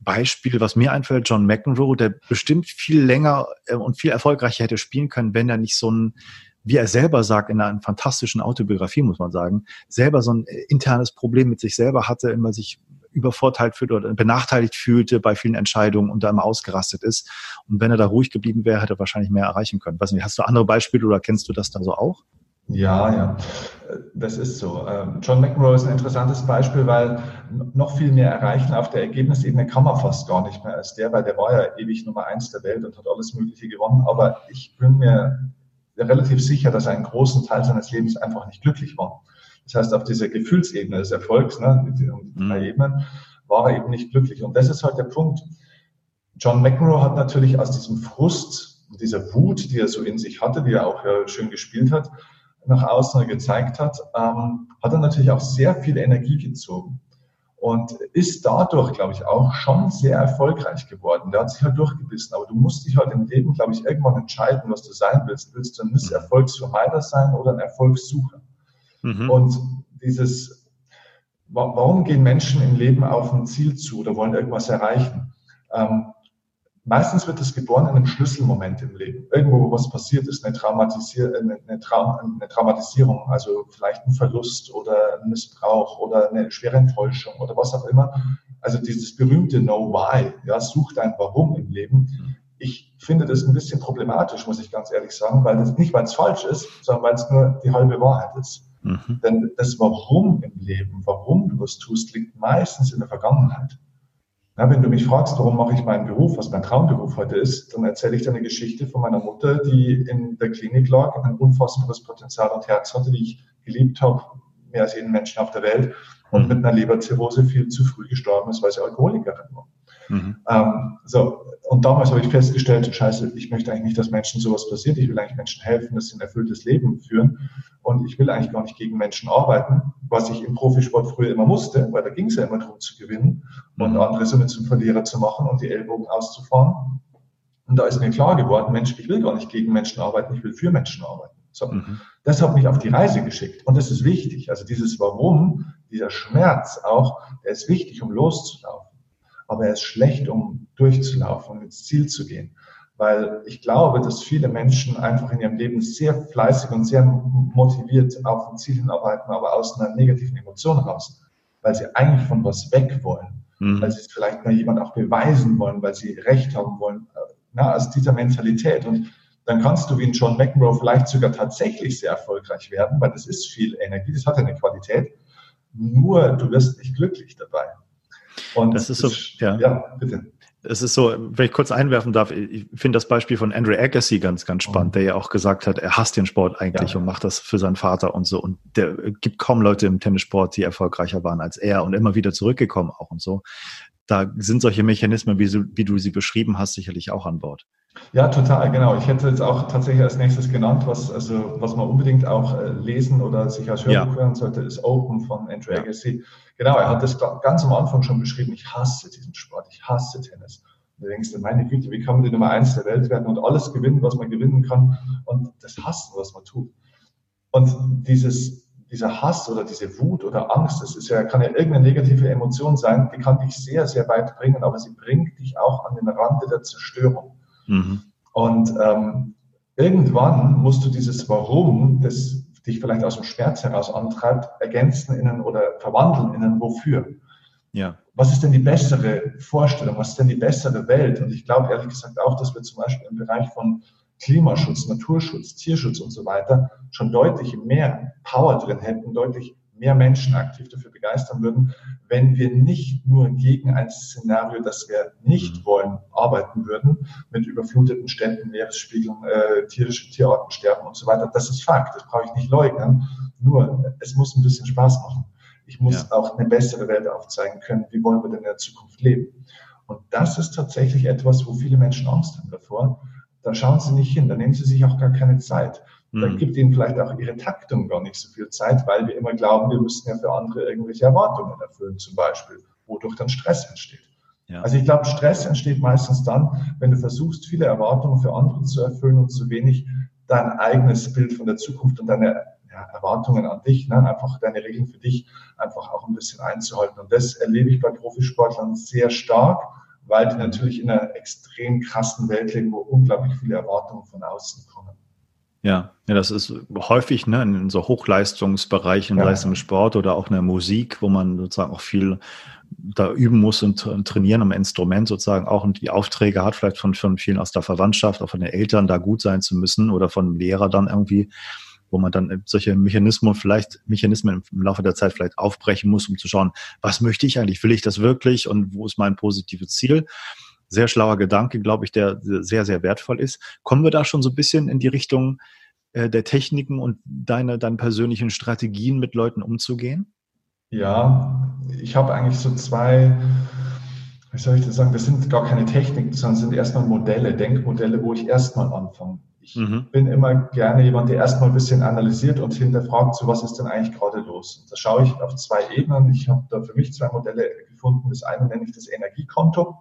S1: Beispiel, was mir einfällt, John McEnroe, der bestimmt viel länger äh, und viel erfolgreicher hätte spielen können, wenn er nicht so ein, wie er selber sagt, in einer fantastischen Autobiografie, muss man sagen, selber so ein äh, internes Problem mit sich selber hatte, immer sich übervorteilt fühlt oder benachteiligt fühlte bei vielen Entscheidungen und da immer ausgerastet ist. Und wenn er da ruhig geblieben wäre, hätte er wahrscheinlich mehr erreichen können. Weiß nicht, hast du andere Beispiele oder kennst du das da so auch?
S2: Ja, ja, das ist so. Ähm, John McEnroe ist ein interessantes Beispiel, weil noch viel mehr erreichen auf der Ergebnisebene kann man fast gar nicht mehr als der, weil der war ja ewig Nummer eins der Welt und hat alles Mögliche gewonnen. Aber ich bin mir relativ sicher, dass er einen großen Teil seines Lebens einfach nicht glücklich war. Das heißt, auf dieser Gefühlsebene des Erfolgs, ne, mit den drei mhm. Ebenen, war er eben nicht glücklich. Und das ist halt der Punkt. John McEnroe hat natürlich aus diesem Frust, dieser Wut, die er so in sich hatte, die er auch ja schön gespielt hat, nach außen gezeigt hat, ähm, hat er natürlich auch sehr viel Energie gezogen und ist dadurch, glaube ich, auch schon sehr erfolgreich geworden. Der hat sich halt durchgebissen, aber du musst dich halt im Leben, glaube ich, irgendwann entscheiden, was du sein willst. Willst du ein Misserfolgsvermeider sein oder ein Erfolgssucher? Mhm. Und dieses, warum gehen Menschen im Leben auf ein Ziel zu oder wollen irgendwas erreichen? Ähm, meistens wird es geboren in einem Schlüsselmoment im Leben. Irgendwo, wo was passiert ist, eine, Traumatisier eine, eine, Traum eine Traumatisierung, also vielleicht ein Verlust oder ein Missbrauch oder eine schwere Enttäuschung oder was auch immer. Also dieses berühmte Know Why, ja, such dein Warum im Leben. Ich finde das ein bisschen problematisch, muss ich ganz ehrlich sagen, weil das nicht, weil es falsch ist, sondern weil es nur die halbe Wahrheit ist. Mhm. Denn das Warum im Leben, warum du was tust, liegt meistens in der Vergangenheit. Ja, wenn du mich fragst, warum mache ich meinen Beruf, was mein Traumberuf heute ist, dann erzähle ich dir eine Geschichte von meiner Mutter, die in der Klinik lag, ein unfassbares Potenzial und Herz hatte, die ich geliebt habe, mehr als jeden Menschen auf der Welt, und mhm. mit einer Leberzirrhose viel zu früh gestorben ist, weil sie Alkoholikerin war. Mhm. Ähm, so, und damals habe ich festgestellt, scheiße, ich möchte eigentlich nicht, dass Menschen sowas passiert. Ich will eigentlich Menschen helfen, dass sie ein erfülltes Leben führen. Und ich will eigentlich gar nicht gegen Menschen arbeiten, was ich im Profisport früher immer musste, weil da ging es ja immer darum zu gewinnen und mhm. andere somit zum Verlierer zu machen und die Ellbogen auszufahren. Und da ist mir klar geworden, Mensch, ich will gar nicht gegen Menschen arbeiten, ich will für Menschen arbeiten. So. Mhm. Das hat mich auf die Reise geschickt. Und das ist wichtig. Also dieses Warum, dieser Schmerz auch, der ist wichtig, um loszulaufen aber er ist schlecht, um durchzulaufen und ins Ziel zu gehen. Weil ich glaube, dass viele Menschen einfach in ihrem Leben sehr fleißig und sehr motiviert auf ein Ziel hinarbeiten, aber aus einer negativen Emotion raus, weil sie eigentlich von was weg wollen, mhm. weil sie es vielleicht mal jemand auch beweisen wollen, weil sie Recht haben wollen, na, aus dieser Mentalität. Und dann kannst du wie ein John McEnroe vielleicht sogar tatsächlich sehr erfolgreich werden, weil das ist viel Energie, das hat eine Qualität. Nur du wirst nicht glücklich dabei.
S1: Und das ist so, ja. ja, bitte. Es ist so, wenn ich kurz einwerfen darf, ich finde das Beispiel von Andrew Agassi ganz, ganz spannend, der ja auch gesagt hat, er hasst den Sport eigentlich ja. und macht das für seinen Vater und so. Und der gibt kaum Leute im Tennissport, die erfolgreicher waren als er und immer wieder zurückgekommen auch und so. Da sind solche Mechanismen, wie, wie du sie beschrieben hast, sicherlich auch an Bord.
S2: Ja, total, genau. Ich hätte jetzt auch tatsächlich als nächstes genannt, was, also, was man unbedingt auch äh, lesen oder sich als Hörbuch ja. hören sollte, ist Open von Andrew ja. Agassi. Genau, er hat das ganz am Anfang schon beschrieben. Ich hasse diesen Sport, ich hasse Tennis. Und du denkst, meine Güte, wie kann man die Nummer eins der Welt werden und alles gewinnen, was man gewinnen kann und das hassen, was man tut. Und dieses, dieser Hass oder diese Wut oder Angst, das ist ja, kann ja irgendeine negative Emotion sein, die kann dich sehr, sehr weit bringen, aber sie bringt dich auch an den Rande der Zerstörung. Mhm. Und ähm, irgendwann musst du dieses Warum, das dich vielleicht aus dem Schmerz heraus antreibt, ergänzen innen oder verwandeln innen, wofür. Ja. Was ist denn die bessere Vorstellung? Was ist denn die bessere Welt? Und ich glaube ehrlich gesagt auch, dass wir zum Beispiel im Bereich von Klimaschutz, Naturschutz, Tierschutz und so weiter schon deutlich mehr Power drin hätten, deutlich mehr Menschen aktiv dafür begeistern würden, wenn wir nicht nur gegen ein Szenario, das wir nicht mhm. wollen, arbeiten würden, mit überfluteten Städten, Meeresspiegeln, äh, tierische Tierarten sterben und so weiter. Das ist Fakt, das brauche ich nicht leugnen. Nur, es muss ein bisschen Spaß machen. Ich muss ja. auch eine bessere Welt aufzeigen können. Wie wollen wir denn in der Zukunft leben? Und das ist tatsächlich etwas, wo viele Menschen Angst haben davor. Da schauen sie nicht hin, da nehmen sie sich auch gar keine Zeit. Mhm. Dann gibt ihnen vielleicht auch ihre Taktung gar nicht so viel Zeit, weil wir immer glauben, wir müssen ja für andere irgendwelche Erwartungen erfüllen, zum Beispiel, wodurch dann Stress entsteht. Ja. Also ich glaube, Stress entsteht meistens dann, wenn du versuchst, viele Erwartungen für andere zu erfüllen und zu wenig dein eigenes Bild von der Zukunft und deine ja, Erwartungen an dich, ne? einfach deine Regeln für dich einfach auch ein bisschen einzuhalten. Und das erlebe ich bei Profisportlern sehr stark, weil die natürlich in einer extrem krassen Welt leben, wo unglaublich viele Erwartungen von außen kommen.
S1: Ja, ja, das ist häufig ne, in so Hochleistungsbereichen, ja. Leistungssport oder auch in der Musik, wo man sozusagen auch viel da üben muss und, und trainieren am Instrument sozusagen auch und die Aufträge hat, vielleicht von, von vielen aus der Verwandtschaft, auch von den Eltern da gut sein zu müssen oder von Lehrer dann irgendwie, wo man dann solche Mechanismen vielleicht, Mechanismen im Laufe der Zeit vielleicht aufbrechen muss, um zu schauen, was möchte ich eigentlich? Will ich das wirklich und wo ist mein positives Ziel? Sehr schlauer Gedanke, glaube ich, der sehr, sehr wertvoll ist. Kommen wir da schon so ein bisschen in die Richtung äh, der Techniken und deine, deine persönlichen Strategien mit Leuten umzugehen?
S2: Ja, ich habe eigentlich so zwei, wie soll ich das sagen, das sind gar keine Techniken, sondern sind erstmal Modelle, Denkmodelle, wo ich erstmal anfange. Ich mhm. bin immer gerne jemand, der erstmal ein bisschen analysiert und hinterfragt, so was ist denn eigentlich gerade los. Und da schaue ich auf zwei Ebenen. Ich habe da für mich zwei Modelle gefunden. Das eine nenne ich das Energiekonto.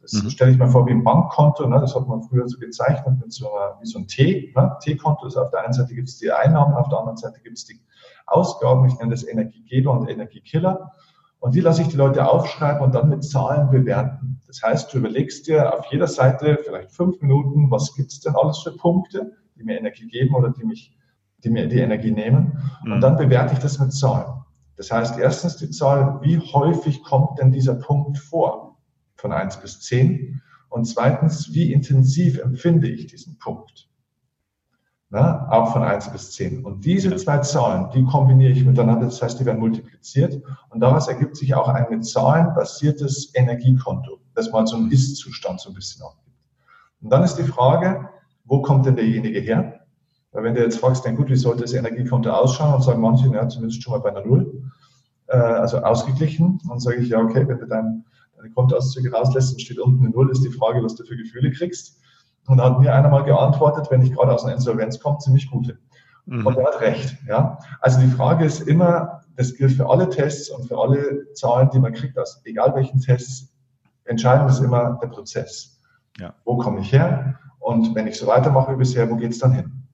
S2: Das mhm. stelle ich mir vor wie ein Bankkonto, ne? das hat man früher so gezeichnet mit so einer, wie so ein T. Ne? T-Konto ist auf der einen Seite gibt es die Einnahmen, auf der anderen Seite gibt es die Ausgaben. Ich nenne das Energiegeber und Energiekiller. Und die lasse ich die Leute aufschreiben und dann mit Zahlen bewerten. Das heißt, du überlegst dir auf jeder Seite vielleicht fünf Minuten, was gibt es denn alles für Punkte, die mir Energie geben oder die, mich, die mir die Energie nehmen. Und mhm. dann bewerte ich das mit Zahlen. Das heißt, erstens die Zahl, wie häufig kommt denn dieser Punkt vor? Von eins bis zehn. Und zweitens, wie intensiv empfinde ich diesen Punkt? ne, auch von 1 bis 10. Und diese zwei Zahlen, die kombiniere ich miteinander, das heißt, die werden multipliziert und daraus ergibt sich auch ein mit Zahlen basiertes Energiekonto, das mal so einen Ist-Zustand so ein bisschen abgibt. Und dann ist die Frage, wo kommt denn derjenige her? Weil wenn du jetzt fragst, dann gut, wie sollte das Energiekonto ausschauen? Und sagen manche, ja, zumindest schon mal bei einer Null, äh, also ausgeglichen. Und dann sage ich, ja, okay, wenn du dein, deine Kontoauszüge rauslässt und steht unten eine Null, ist die Frage, was du für Gefühle kriegst. Und da hat mir einer mal geantwortet, wenn ich gerade aus einer Insolvenz komme, ziemlich gute. Mhm. Und er hat recht. Ja? Also die Frage ist immer, das gilt für alle Tests und für alle Zahlen, die man kriegt, aus egal welchen Tests, entscheidend ist immer der Prozess. Ja. Wo komme ich her? Und wenn ich so weitermache wie bisher, wo geht es dann hin?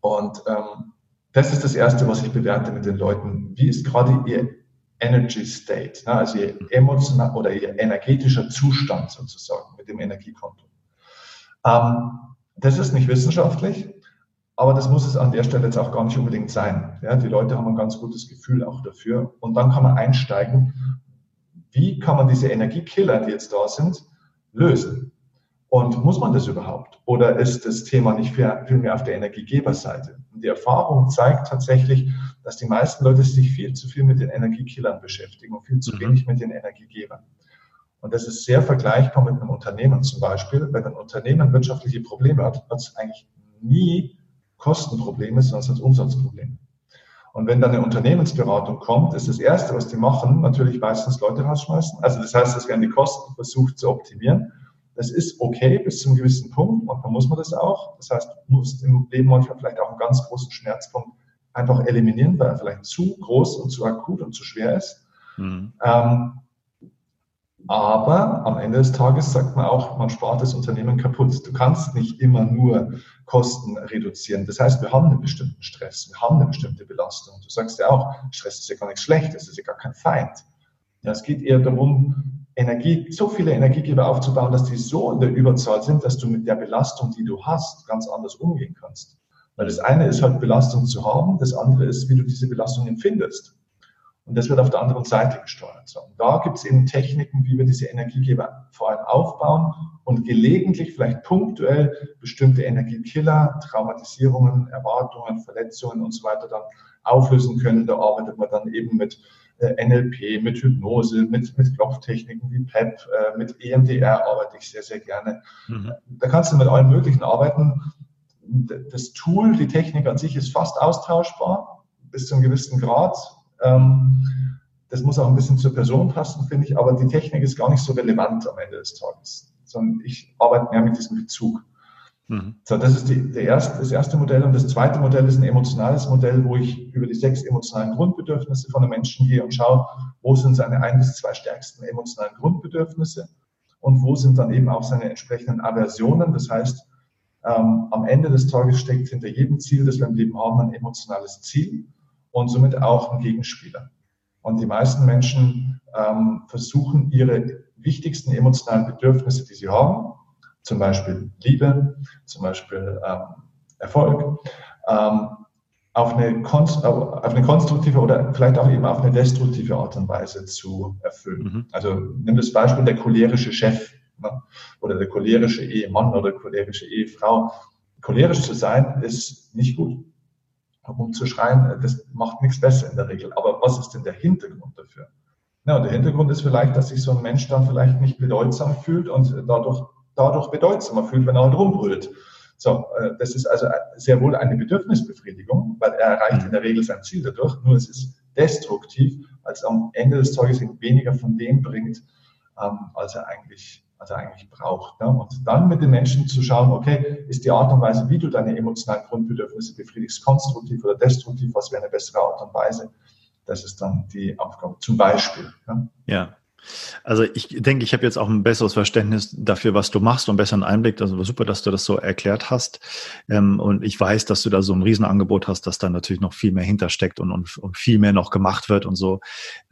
S2: Und ähm, das ist das Erste, was ich bewerte mit den Leuten. Wie ist gerade ihr Energy State, ne? also ihr emotional oder ihr energetischer Zustand sozusagen mit dem Energiekonto? Ähm, das ist nicht wissenschaftlich, aber das muss es an der Stelle jetzt auch gar nicht unbedingt sein. Ja, die Leute haben ein ganz gutes Gefühl auch dafür. Und dann kann man einsteigen, wie kann man diese Energiekiller, die jetzt da sind, lösen? Und muss man das überhaupt? Oder ist das Thema nicht viel mehr auf der Energiegeberseite? Und die Erfahrung zeigt tatsächlich, dass die meisten Leute sich viel zu viel mit den Energiekillern beschäftigen und viel zu mhm. wenig mit den Energiegebern. Und das ist sehr vergleichbar mit einem Unternehmen zum Beispiel. Wenn ein Unternehmen wirtschaftliche Probleme hat, hat es eigentlich nie Kostenprobleme, sondern es hat Umsatzprobleme. Und wenn dann eine Unternehmensberatung kommt, ist das Erste, was die machen, natürlich meistens Leute rausschmeißen. Also das heißt, es werden die Kosten versucht zu optimieren. Das ist okay bis zu einem gewissen Punkt. Manchmal muss man das auch. Das heißt, man muss im Leben manchmal vielleicht auch einen ganz großen Schmerzpunkt einfach eliminieren, weil er vielleicht zu groß und zu akut und zu schwer ist. Mhm. Ähm, aber am Ende des Tages sagt man auch, man spart das Unternehmen kaputt. Du kannst nicht immer nur Kosten reduzieren. Das heißt, wir haben einen bestimmten Stress, wir haben eine bestimmte Belastung. Du sagst ja auch, Stress ist ja gar nichts Schlechtes, ist ja gar kein Feind. Ja, es geht eher darum, Energie, so viele Energiegeber aufzubauen, dass die so in der Überzahl sind, dass du mit der Belastung, die du hast, ganz anders umgehen kannst. Weil das eine ist halt Belastung zu haben, das andere ist, wie du diese Belastung empfindest. Und das wird auf der anderen Seite gesteuert. Und da gibt es eben Techniken, wie wir diese Energiegeber vor allem aufbauen und gelegentlich vielleicht punktuell bestimmte Energiekiller, Traumatisierungen, Erwartungen, Verletzungen und so weiter dann auflösen können. Da arbeitet man dann eben mit NLP, mit Hypnose, mit, mit Klopftechniken wie PEP, äh, mit EMDR arbeite ich sehr, sehr gerne. Mhm. Da kannst du mit allen möglichen arbeiten. Das Tool, die Technik an sich ist fast austauschbar bis zu einem gewissen Grad ähm, das muss auch ein bisschen zur Person passen, finde ich, aber die Technik ist gar nicht so relevant am Ende des Tages, sondern ich arbeite mehr mit diesem Bezug. Mhm. So, das ist die, der erste, das erste Modell. Und das zweite Modell ist ein emotionales Modell, wo ich über die sechs emotionalen Grundbedürfnisse von einem Menschen gehe und schaue, wo sind seine ein bis zwei stärksten emotionalen Grundbedürfnisse und wo sind dann eben auch seine entsprechenden Aversionen. Das heißt, ähm, am Ende des Tages steckt hinter jedem Ziel, das wir im Leben haben, ein emotionales Ziel und somit auch ein Gegenspieler. Und die meisten Menschen ähm, versuchen, ihre wichtigsten emotionalen Bedürfnisse, die sie haben, zum Beispiel Liebe, zum Beispiel ähm, Erfolg, ähm, auf, eine auf eine konstruktive oder vielleicht auch eben auf eine destruktive Art und Weise zu erfüllen. Mhm. Also nimm das Beispiel der cholerische Chef ne? oder der cholerische Ehemann oder cholerische Ehefrau. Cholerisch zu sein ist nicht gut rumzuschreien, das macht nichts besser in der Regel. Aber was ist denn der Hintergrund dafür? Ja, und der Hintergrund ist vielleicht, dass sich so ein Mensch dann vielleicht nicht bedeutsam fühlt und dadurch, dadurch bedeutsamer fühlt, wenn er halt rumbrüllt. So, äh, das ist also sehr wohl eine Bedürfnisbefriedigung, weil er erreicht in der Regel sein Ziel dadurch, nur es ist destruktiv, als am Ende des Tages ihn weniger von dem bringt, ähm, als er eigentlich was er eigentlich braucht. Ne? Und dann mit den Menschen zu schauen, okay, ist die Art und Weise, wie du deine emotionalen Grundbedürfnisse befriedigst, konstruktiv oder destruktiv, was wäre eine bessere Art und Weise? Das ist dann die Aufgabe, zum Beispiel.
S1: Ne? Ja. Also ich denke, ich habe jetzt auch ein besseres Verständnis dafür, was du machst und besseren Einblick. Also super, dass du das so erklärt hast. Ähm, und ich weiß, dass du da so ein Riesenangebot hast, dass da natürlich noch viel mehr hintersteckt und, und, und viel mehr noch gemacht wird und so.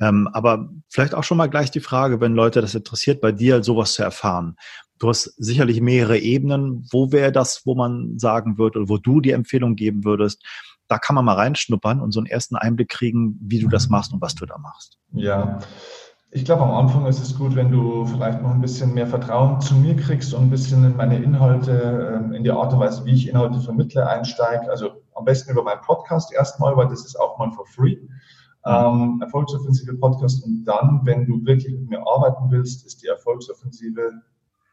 S1: Ähm, aber vielleicht auch schon mal gleich die Frage, wenn Leute das interessiert, bei dir sowas zu erfahren. Du hast sicherlich mehrere Ebenen. Wo wäre das, wo man sagen würde oder wo du die Empfehlung geben würdest? Da kann man mal reinschnuppern und so einen ersten Einblick kriegen, wie du das machst und was du da machst.
S2: Ja, ich glaube, am Anfang ist es gut, wenn du vielleicht noch ein bisschen mehr Vertrauen zu mir kriegst und ein bisschen in meine Inhalte, ähm, in die Art und Weise, wie ich Inhalte vermittle, einsteige. Also am besten über meinen Podcast erstmal, weil das ist auch mal for free. Ähm, Erfolgsoffensive Podcast. Und dann, wenn du wirklich mit mir arbeiten willst, ist die Erfolgsoffensive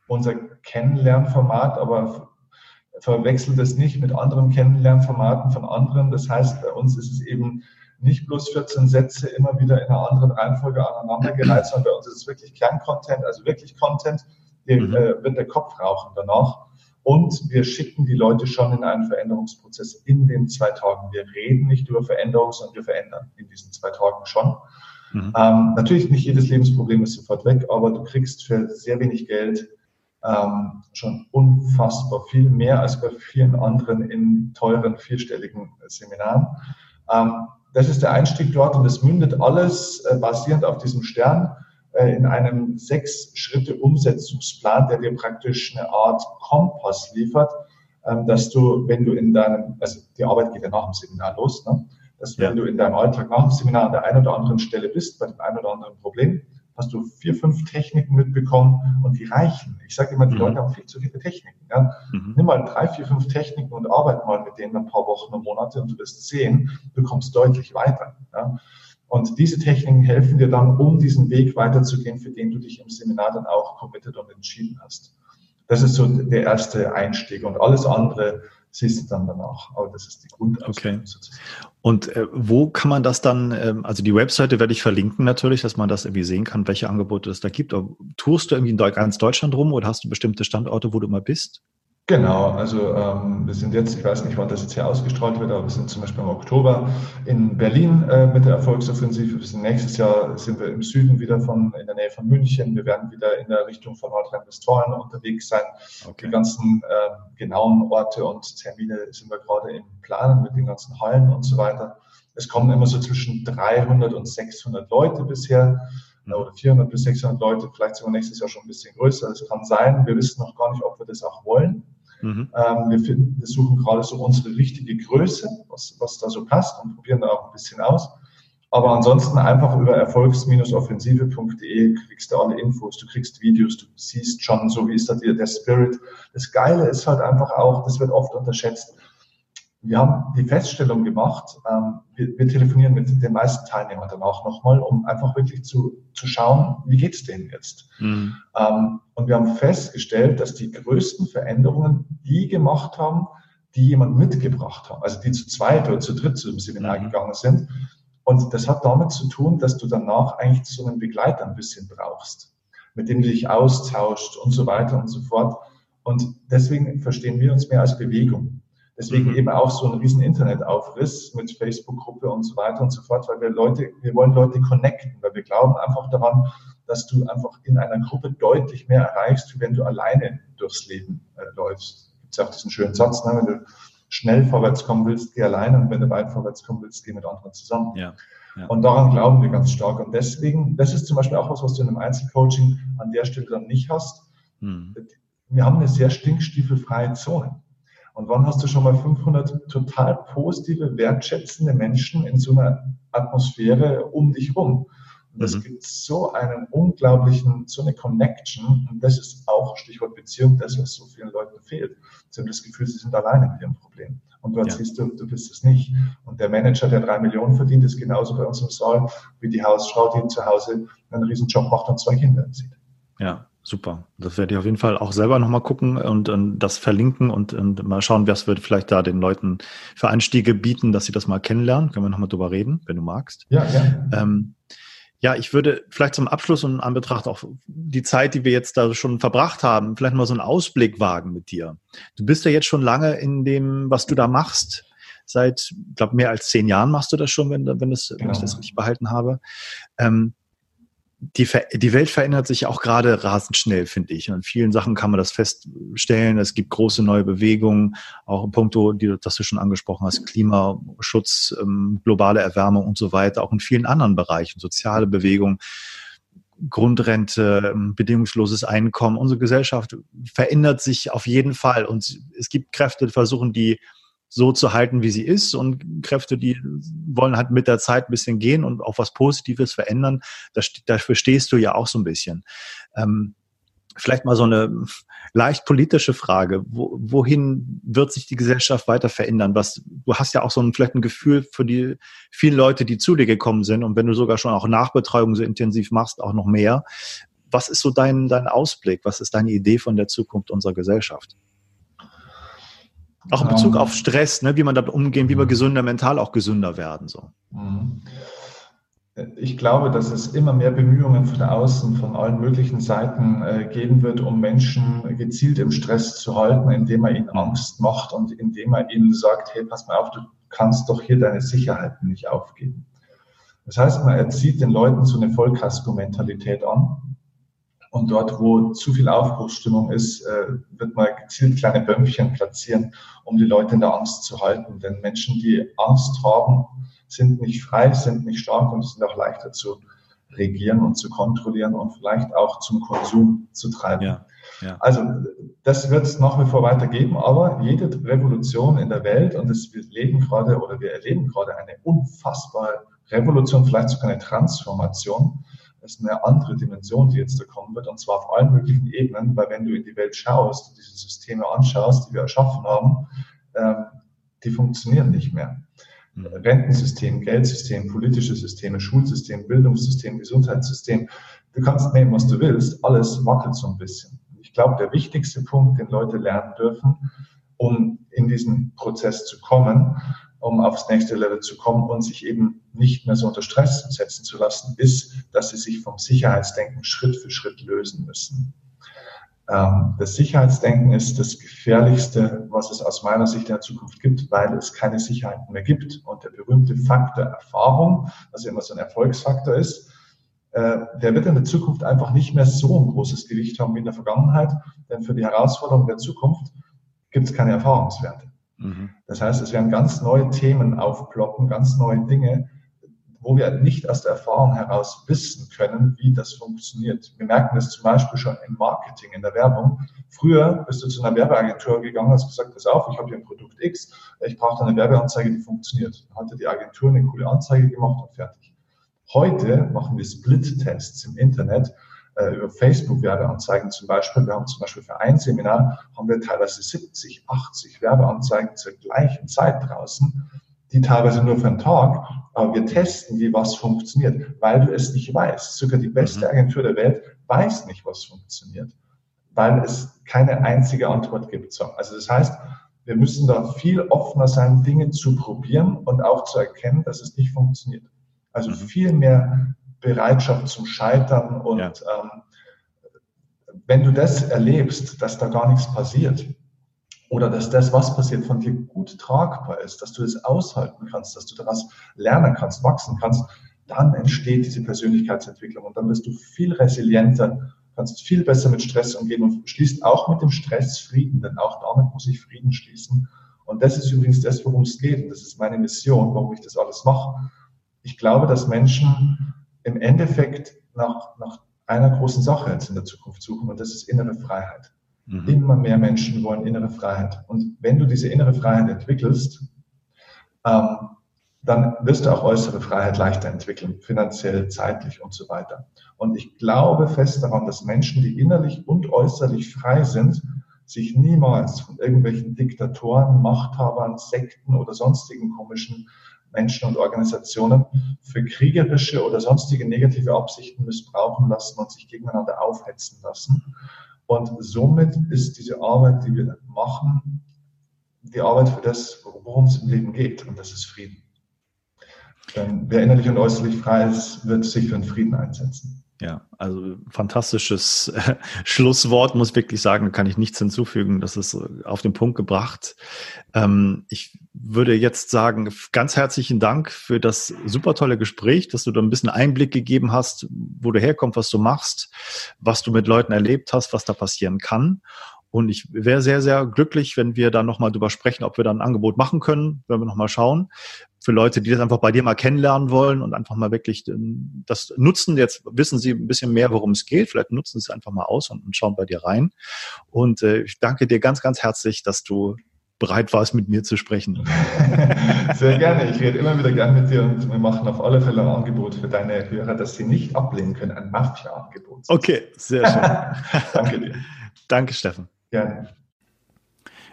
S2: unser Kennenlernformat, aber verwechselt es nicht mit anderen Kennenlernformaten von anderen. Das heißt, bei uns ist es eben nicht bloß 14 Sätze immer wieder in einer anderen Reihenfolge aneinandergereiht, sondern bei uns ist es wirklich Kerncontent, also wirklich Content, der mhm. äh, wird der Kopf rauchen danach. Und wir schicken die Leute schon in einen Veränderungsprozess in den zwei Tagen. Wir reden nicht über Veränderung, sondern wir verändern in diesen zwei Tagen schon. Mhm. Ähm, natürlich nicht jedes Lebensproblem ist sofort weg, aber du kriegst für sehr wenig Geld ähm, schon unfassbar viel mehr als bei vielen anderen in teuren vierstelligen Seminaren. Ähm, das ist der Einstieg dort und es mündet alles äh, basierend auf diesem Stern äh, in einem sechs Schritte Umsetzungsplan, der dir praktisch eine Art Kompass liefert, ähm, dass du, wenn du in deinem, also die Arbeit geht ja nach dem Seminar los, ne? dass ja. wenn du in deinem Alltag nach dem Seminar an der einen oder anderen Stelle bist, bei dem einen oder anderen Problem, hast du vier, fünf Techniken mitbekommen und die reichen. Ich sage immer, die mhm. Leute haben viel zu viele Techniken. Ja? Mhm. Nimm mal drei, vier, fünf Techniken und arbeite mal mit denen ein paar Wochen und Monate und du wirst sehen, du kommst deutlich weiter. Ja? Und diese Techniken helfen dir dann, um diesen Weg weiterzugehen, für den du dich im Seminar dann auch committed und entschieden hast. Das ist so der erste Einstieg und alles andere siehst du dann danach. Aber das ist die Grundausbildung
S1: okay. Und äh, wo kann man das dann, ähm, also die Webseite werde ich verlinken natürlich, dass man das irgendwie sehen kann, welche Angebote es da gibt. Aber tourst du irgendwie in ganz Deutschland rum oder hast du bestimmte Standorte, wo du immer bist?
S2: Genau, also ähm, wir sind jetzt, ich weiß nicht, wann das jetzt hier ausgestrahlt wird, aber wir sind zum Beispiel im Oktober in Berlin äh, mit der Erfolgsoffensive. Wir sind nächstes Jahr sind wir im Süden wieder von in der Nähe von München. Wir werden wieder in der Richtung von Nordrhein-Westfalen unterwegs sein. Okay. Die ganzen äh, genauen Orte und Termine sind wir gerade im Planen mit den ganzen Hallen und so weiter. Es kommen immer so zwischen 300 und 600 Leute bisher mhm. oder 400 bis 600 Leute, vielleicht sogar nächstes Jahr schon ein bisschen größer. Das kann sein. Wir wissen noch gar nicht, ob wir das auch wollen. Mhm. Ähm, wir, finden, wir suchen gerade so unsere richtige Größe, was, was da so passt und probieren da auch ein bisschen aus. Aber ansonsten einfach über erfolgs-offensive.de kriegst du alle Infos, du kriegst Videos, du siehst schon, so wie ist da der Spirit. Das Geile ist halt einfach auch, das wird oft unterschätzt, wir haben die Feststellung gemacht, ähm, wir, wir, telefonieren mit den meisten Teilnehmern dann auch nochmal, um einfach wirklich zu, zu schauen, wie geht's denen jetzt? Mhm. Ähm, und wir haben festgestellt, dass die größten Veränderungen die gemacht haben, die jemand mitgebracht haben, also die zu zweit oder zu dritt zu dem Seminar mhm. gegangen sind. Und das hat damit zu tun, dass du danach eigentlich so einen Begleiter ein bisschen brauchst, mit dem du dich austauscht und so weiter und so fort. Und deswegen verstehen wir uns mehr als Bewegung. Deswegen mhm. eben auch so ein riesen Internetaufriss mit Facebook-Gruppe und so weiter und so fort, weil wir Leute, wir wollen Leute connecten, weil wir glauben einfach daran, dass du einfach in einer Gruppe deutlich mehr erreichst, wie wenn du alleine durchs Leben äh, läufst. Gibt ja auch diesen schönen Satz, ne? wenn du schnell vorwärts kommen willst, geh alleine und wenn du weit vorwärts kommen willst, geh mit anderen zusammen. Ja, ja. Und daran glauben wir ganz stark. Und deswegen, das ist zum Beispiel auch was, was du in einem Einzelcoaching an der Stelle dann nicht hast. Mhm. Wir haben eine sehr stinkstiefelfreie Zone. Und wann hast du schon mal 500 total positive, wertschätzende Menschen in so einer Atmosphäre um dich rum? Und das mhm. gibt so einen unglaublichen, so eine Connection. Und das ist auch Stichwort Beziehung, das, was so vielen Leuten fehlt. Sie haben das Gefühl, sie sind alleine mit ihrem Problem. Und du erzählst, ja. du, du bist es nicht. Und der Manager, der drei Millionen verdient, ist genauso bei uns im Saal wie die Hausfrau, die zu Hause einen riesen Job macht und zwei Kinder erzieht.
S1: Ja, Super. Das werde ich auf jeden Fall auch selber nochmal gucken und, und das verlinken und, und, mal schauen, was wird vielleicht da den Leuten für Einstiege bieten, dass sie das mal kennenlernen. Können wir nochmal drüber reden, wenn du magst. Ja, ja. Ähm, ja, ich würde vielleicht zum Abschluss und an Betracht auch die Zeit, die wir jetzt da schon verbracht haben, vielleicht mal so einen Ausblick wagen mit dir. Du bist ja jetzt schon lange in dem, was du da machst. Seit, glaube mehr als zehn Jahren machst du das schon, wenn, wenn, das, genau. wenn ich das genau. richtig behalten habe. Ähm, die, die Welt verändert sich auch gerade rasend schnell, finde ich. Und in vielen Sachen kann man das feststellen. Es gibt große neue Bewegungen, auch im Punkto, die, das du schon angesprochen hast, Klimaschutz, ähm, globale Erwärmung und so weiter, auch in vielen anderen Bereichen, soziale Bewegungen. Grundrente, ähm, bedingungsloses Einkommen. Unsere Gesellschaft verändert sich auf jeden Fall und es gibt Kräfte, die versuchen, die so zu halten, wie sie ist und Kräfte, die wollen halt mit der Zeit ein bisschen gehen und auch was Positives verändern. Das, dafür stehst du ja auch so ein bisschen. Ähm, vielleicht mal so eine leicht politische Frage. Wo, wohin wird sich die Gesellschaft weiter verändern? Was, du hast ja auch so ein, vielleicht ein Gefühl für die vielen Leute, die zu dir gekommen sind. Und wenn du sogar schon auch Nachbetreuung so intensiv machst, auch noch mehr. Was ist so dein, dein Ausblick? Was ist deine Idee von der Zukunft unserer Gesellschaft? Auch in Bezug ähm. auf Stress, ne, wie man damit umgehen, wie wir gesünder mental auch gesünder werden. So. Mhm.
S2: Ich glaube, dass es immer mehr Bemühungen von außen, von allen möglichen Seiten äh, geben wird, um Menschen gezielt im Stress zu halten, indem man ihnen Angst macht und indem man ihnen sagt, hey, pass mal auf, du kannst doch hier deine Sicherheiten nicht aufgeben. Das heißt, man erzieht den Leuten so eine Vollkasko-Mentalität an und dort, wo zu viel Aufbruchsstimmung ist, äh, wird man gezielt kleine Bömmchen platzieren, um die Leute in der Angst zu halten. Denn Menschen, die Angst haben, sind nicht frei, sind nicht stark und sind auch leichter zu regieren und zu kontrollieren und vielleicht auch zum Konsum zu treiben. Ja, ja. Also das wird es nach wie vor weitergeben, aber jede Revolution in der Welt, und das, wir leben gerade oder wir erleben gerade eine unfassbare Revolution, vielleicht sogar eine Transformation, ist eine andere Dimension, die jetzt da kommen wird, und zwar auf allen möglichen Ebenen, weil wenn du in die Welt schaust, diese Systeme anschaust, die wir erschaffen haben, ähm, die funktionieren nicht mehr. Mhm. Rentensystem, Geldsystem, politische Systeme, Schulsystem, Bildungssystem, Gesundheitssystem, du kannst nehmen, was du willst, alles wackelt so ein bisschen. Ich glaube, der wichtigste Punkt, den Leute lernen dürfen, um in diesen Prozess zu kommen, um aufs nächste Level zu kommen und sich eben nicht mehr so unter Stress setzen zu lassen, ist, dass sie sich vom Sicherheitsdenken Schritt für Schritt lösen müssen. Ähm, das Sicherheitsdenken ist das Gefährlichste, was es aus meiner Sicht in der Zukunft gibt, weil es keine Sicherheiten mehr gibt. Und der berühmte Faktor Erfahrung, was immer so ein Erfolgsfaktor ist, äh, der wird in der Zukunft einfach nicht mehr so ein großes Gewicht haben wie in der Vergangenheit, denn für die Herausforderungen der Zukunft gibt es keine Erfahrungswerte. Mhm. Das heißt, es werden ganz neue Themen aufploppen, ganz neue Dinge, wo wir nicht aus der Erfahrung heraus wissen können, wie das funktioniert. Wir merken das zum Beispiel schon im Marketing, in der Werbung. Früher bist du zu einer Werbeagentur gegangen, hast gesagt, pass auf, ich habe hier ein Produkt X, ich brauche eine Werbeanzeige, die funktioniert. Dann hatte die Agentur eine coole Anzeige gemacht und fertig. Heute machen wir Split-Tests im Internet äh, über Facebook-Werbeanzeigen zum Beispiel. Wir haben zum Beispiel für ein Seminar haben wir teilweise 70, 80 Werbeanzeigen zur gleichen Zeit draußen, die teilweise nur für einen Tag, aber wir testen, wie was funktioniert, weil du es nicht weißt. Sogar die beste mhm. Agentur der Welt weiß nicht, was funktioniert, weil es keine einzige Antwort gibt. Also das heißt, wir müssen da viel offener sein, Dinge zu probieren und auch zu erkennen, dass es nicht funktioniert. Also mhm. viel mehr Bereitschaft zum Scheitern und ja. ähm, wenn du das erlebst, dass da gar nichts passiert oder dass das, was passiert, von dir gut tragbar ist, dass du es aushalten kannst, dass du daraus lernen kannst, wachsen kannst, dann entsteht diese Persönlichkeitsentwicklung und dann wirst du viel resilienter, kannst viel besser mit Stress umgehen und schließt auch mit dem Stress Frieden, denn auch damit muss ich Frieden schließen. Und das ist übrigens das, worum es geht. Und das ist meine Mission, warum ich das alles mache. Ich glaube, dass Menschen im Endeffekt nach, nach einer großen Sache jetzt in der Zukunft suchen und das ist innere Freiheit. Mhm. Immer mehr Menschen wollen innere Freiheit. Und wenn du diese innere Freiheit entwickelst, ähm, dann wirst du auch äußere Freiheit leichter entwickeln, finanziell, zeitlich und so weiter. Und ich glaube fest daran, dass Menschen, die innerlich und äußerlich frei sind, sich niemals von irgendwelchen Diktatoren, Machthabern, Sekten oder sonstigen komischen Menschen und Organisationen für kriegerische oder sonstige negative Absichten missbrauchen lassen und sich gegeneinander aufhetzen lassen. Und somit ist diese Arbeit, die wir machen, die Arbeit für das, worum es im Leben geht, und das ist Frieden. Denn wer innerlich und äußerlich frei ist, wird sich für den Frieden einsetzen.
S1: Ja, also fantastisches äh, Schlusswort, muss wirklich sagen, kann ich nichts hinzufügen. Das ist äh, auf den Punkt gebracht. Ähm, ich würde jetzt sagen, ganz herzlichen Dank für das super tolle Gespräch, dass du da ein bisschen Einblick gegeben hast, wo du herkommst, was du machst, was du mit Leuten erlebt hast, was da passieren kann. Und ich wäre sehr, sehr glücklich, wenn wir da nochmal drüber sprechen, ob wir da ein Angebot machen können, wenn wir nochmal schauen. Für Leute, die das einfach bei dir mal kennenlernen wollen und einfach mal wirklich ähm, das nutzen. Jetzt wissen sie ein bisschen mehr, worum es geht. Vielleicht nutzen sie es einfach mal aus und, schauen bei dir rein. Und äh, ich danke dir ganz, ganz herzlich, dass du bereit warst, mit mir zu sprechen. (laughs)
S2: Sehr gerne. Ich rede immer wieder gerne mit dir und wir machen auf alle Fälle ein Angebot für deine Hörer, dass sie nicht ablehnen können. Ein Mafia-Angebot.
S1: Okay, sehr schön. (laughs) Danke dir. Danke, Steffen. Gerne.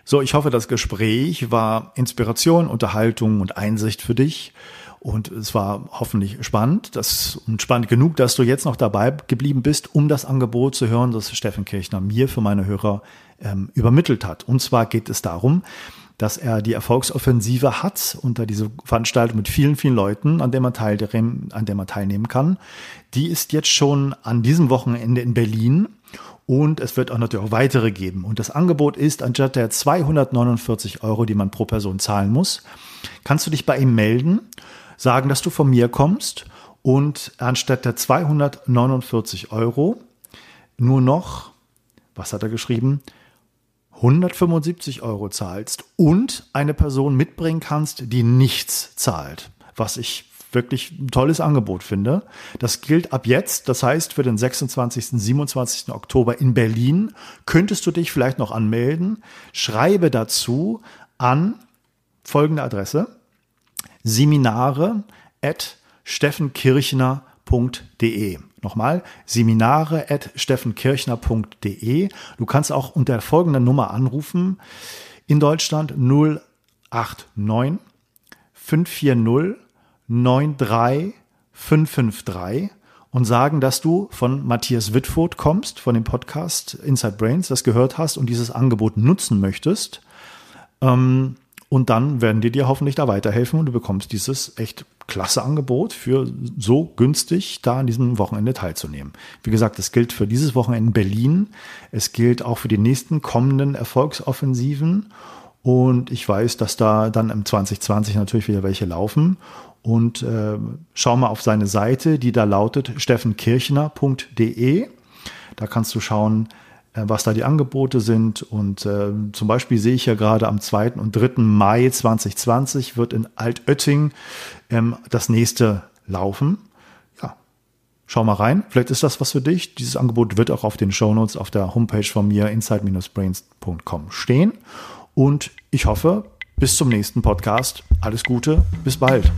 S1: So, ich hoffe, das Gespräch war Inspiration, Unterhaltung und Einsicht für dich. Und es war hoffentlich spannend. Das, und spannend genug, dass du jetzt noch dabei geblieben bist, um das Angebot zu hören, das Steffen Kirchner mir für meine Hörer ähm, übermittelt hat. Und zwar geht es darum, dass er die Erfolgsoffensive hat unter diese Veranstaltung mit vielen, vielen Leuten, an der man, teil, an der man teilnehmen kann. Die ist jetzt schon an diesem Wochenende in Berlin und es wird auch natürlich auch weitere geben. Und das Angebot ist, anstatt der 249 Euro, die man pro Person zahlen muss, kannst du dich bei ihm melden, sagen, dass du von mir kommst und anstatt der 249 Euro nur noch, was hat er geschrieben, 175 Euro zahlst und eine Person mitbringen kannst, die nichts zahlt. Was ich wirklich ein tolles Angebot finde. Das gilt ab jetzt, das heißt für den 26. 27. Oktober in Berlin. Könntest du dich vielleicht noch anmelden? Schreibe dazu an folgende Adresse: Seminare at steffenkirchner.de. Nochmal, seminare at steffenkirchner.de. Du kannst auch unter folgender Nummer anrufen. In Deutschland 089 540 93553 und sagen, dass du von Matthias Wittfurt kommst, von dem Podcast Inside Brains, das gehört hast und dieses Angebot nutzen möchtest. Ähm, und dann werden die dir hoffentlich da weiterhelfen und du bekommst dieses echt klasse Angebot für so günstig da an diesem Wochenende teilzunehmen. Wie gesagt, es gilt für dieses Wochenende in Berlin. Es gilt auch für die nächsten kommenden Erfolgsoffensiven. Und ich weiß, dass da dann im 2020 natürlich wieder welche laufen und äh, schau mal auf seine Seite, die da lautet steffenkirchner.de. Da kannst du schauen, äh, was da die Angebote sind. Und äh, zum Beispiel sehe ich ja gerade am 2. und 3. Mai 2020 wird in Altötting ähm, das nächste laufen. Ja, schau mal rein. Vielleicht ist das was für dich. Dieses Angebot wird auch auf den Shownotes auf der Homepage von mir inside-brains.com stehen. Und ich hoffe, bis zum nächsten Podcast. Alles Gute, bis bald.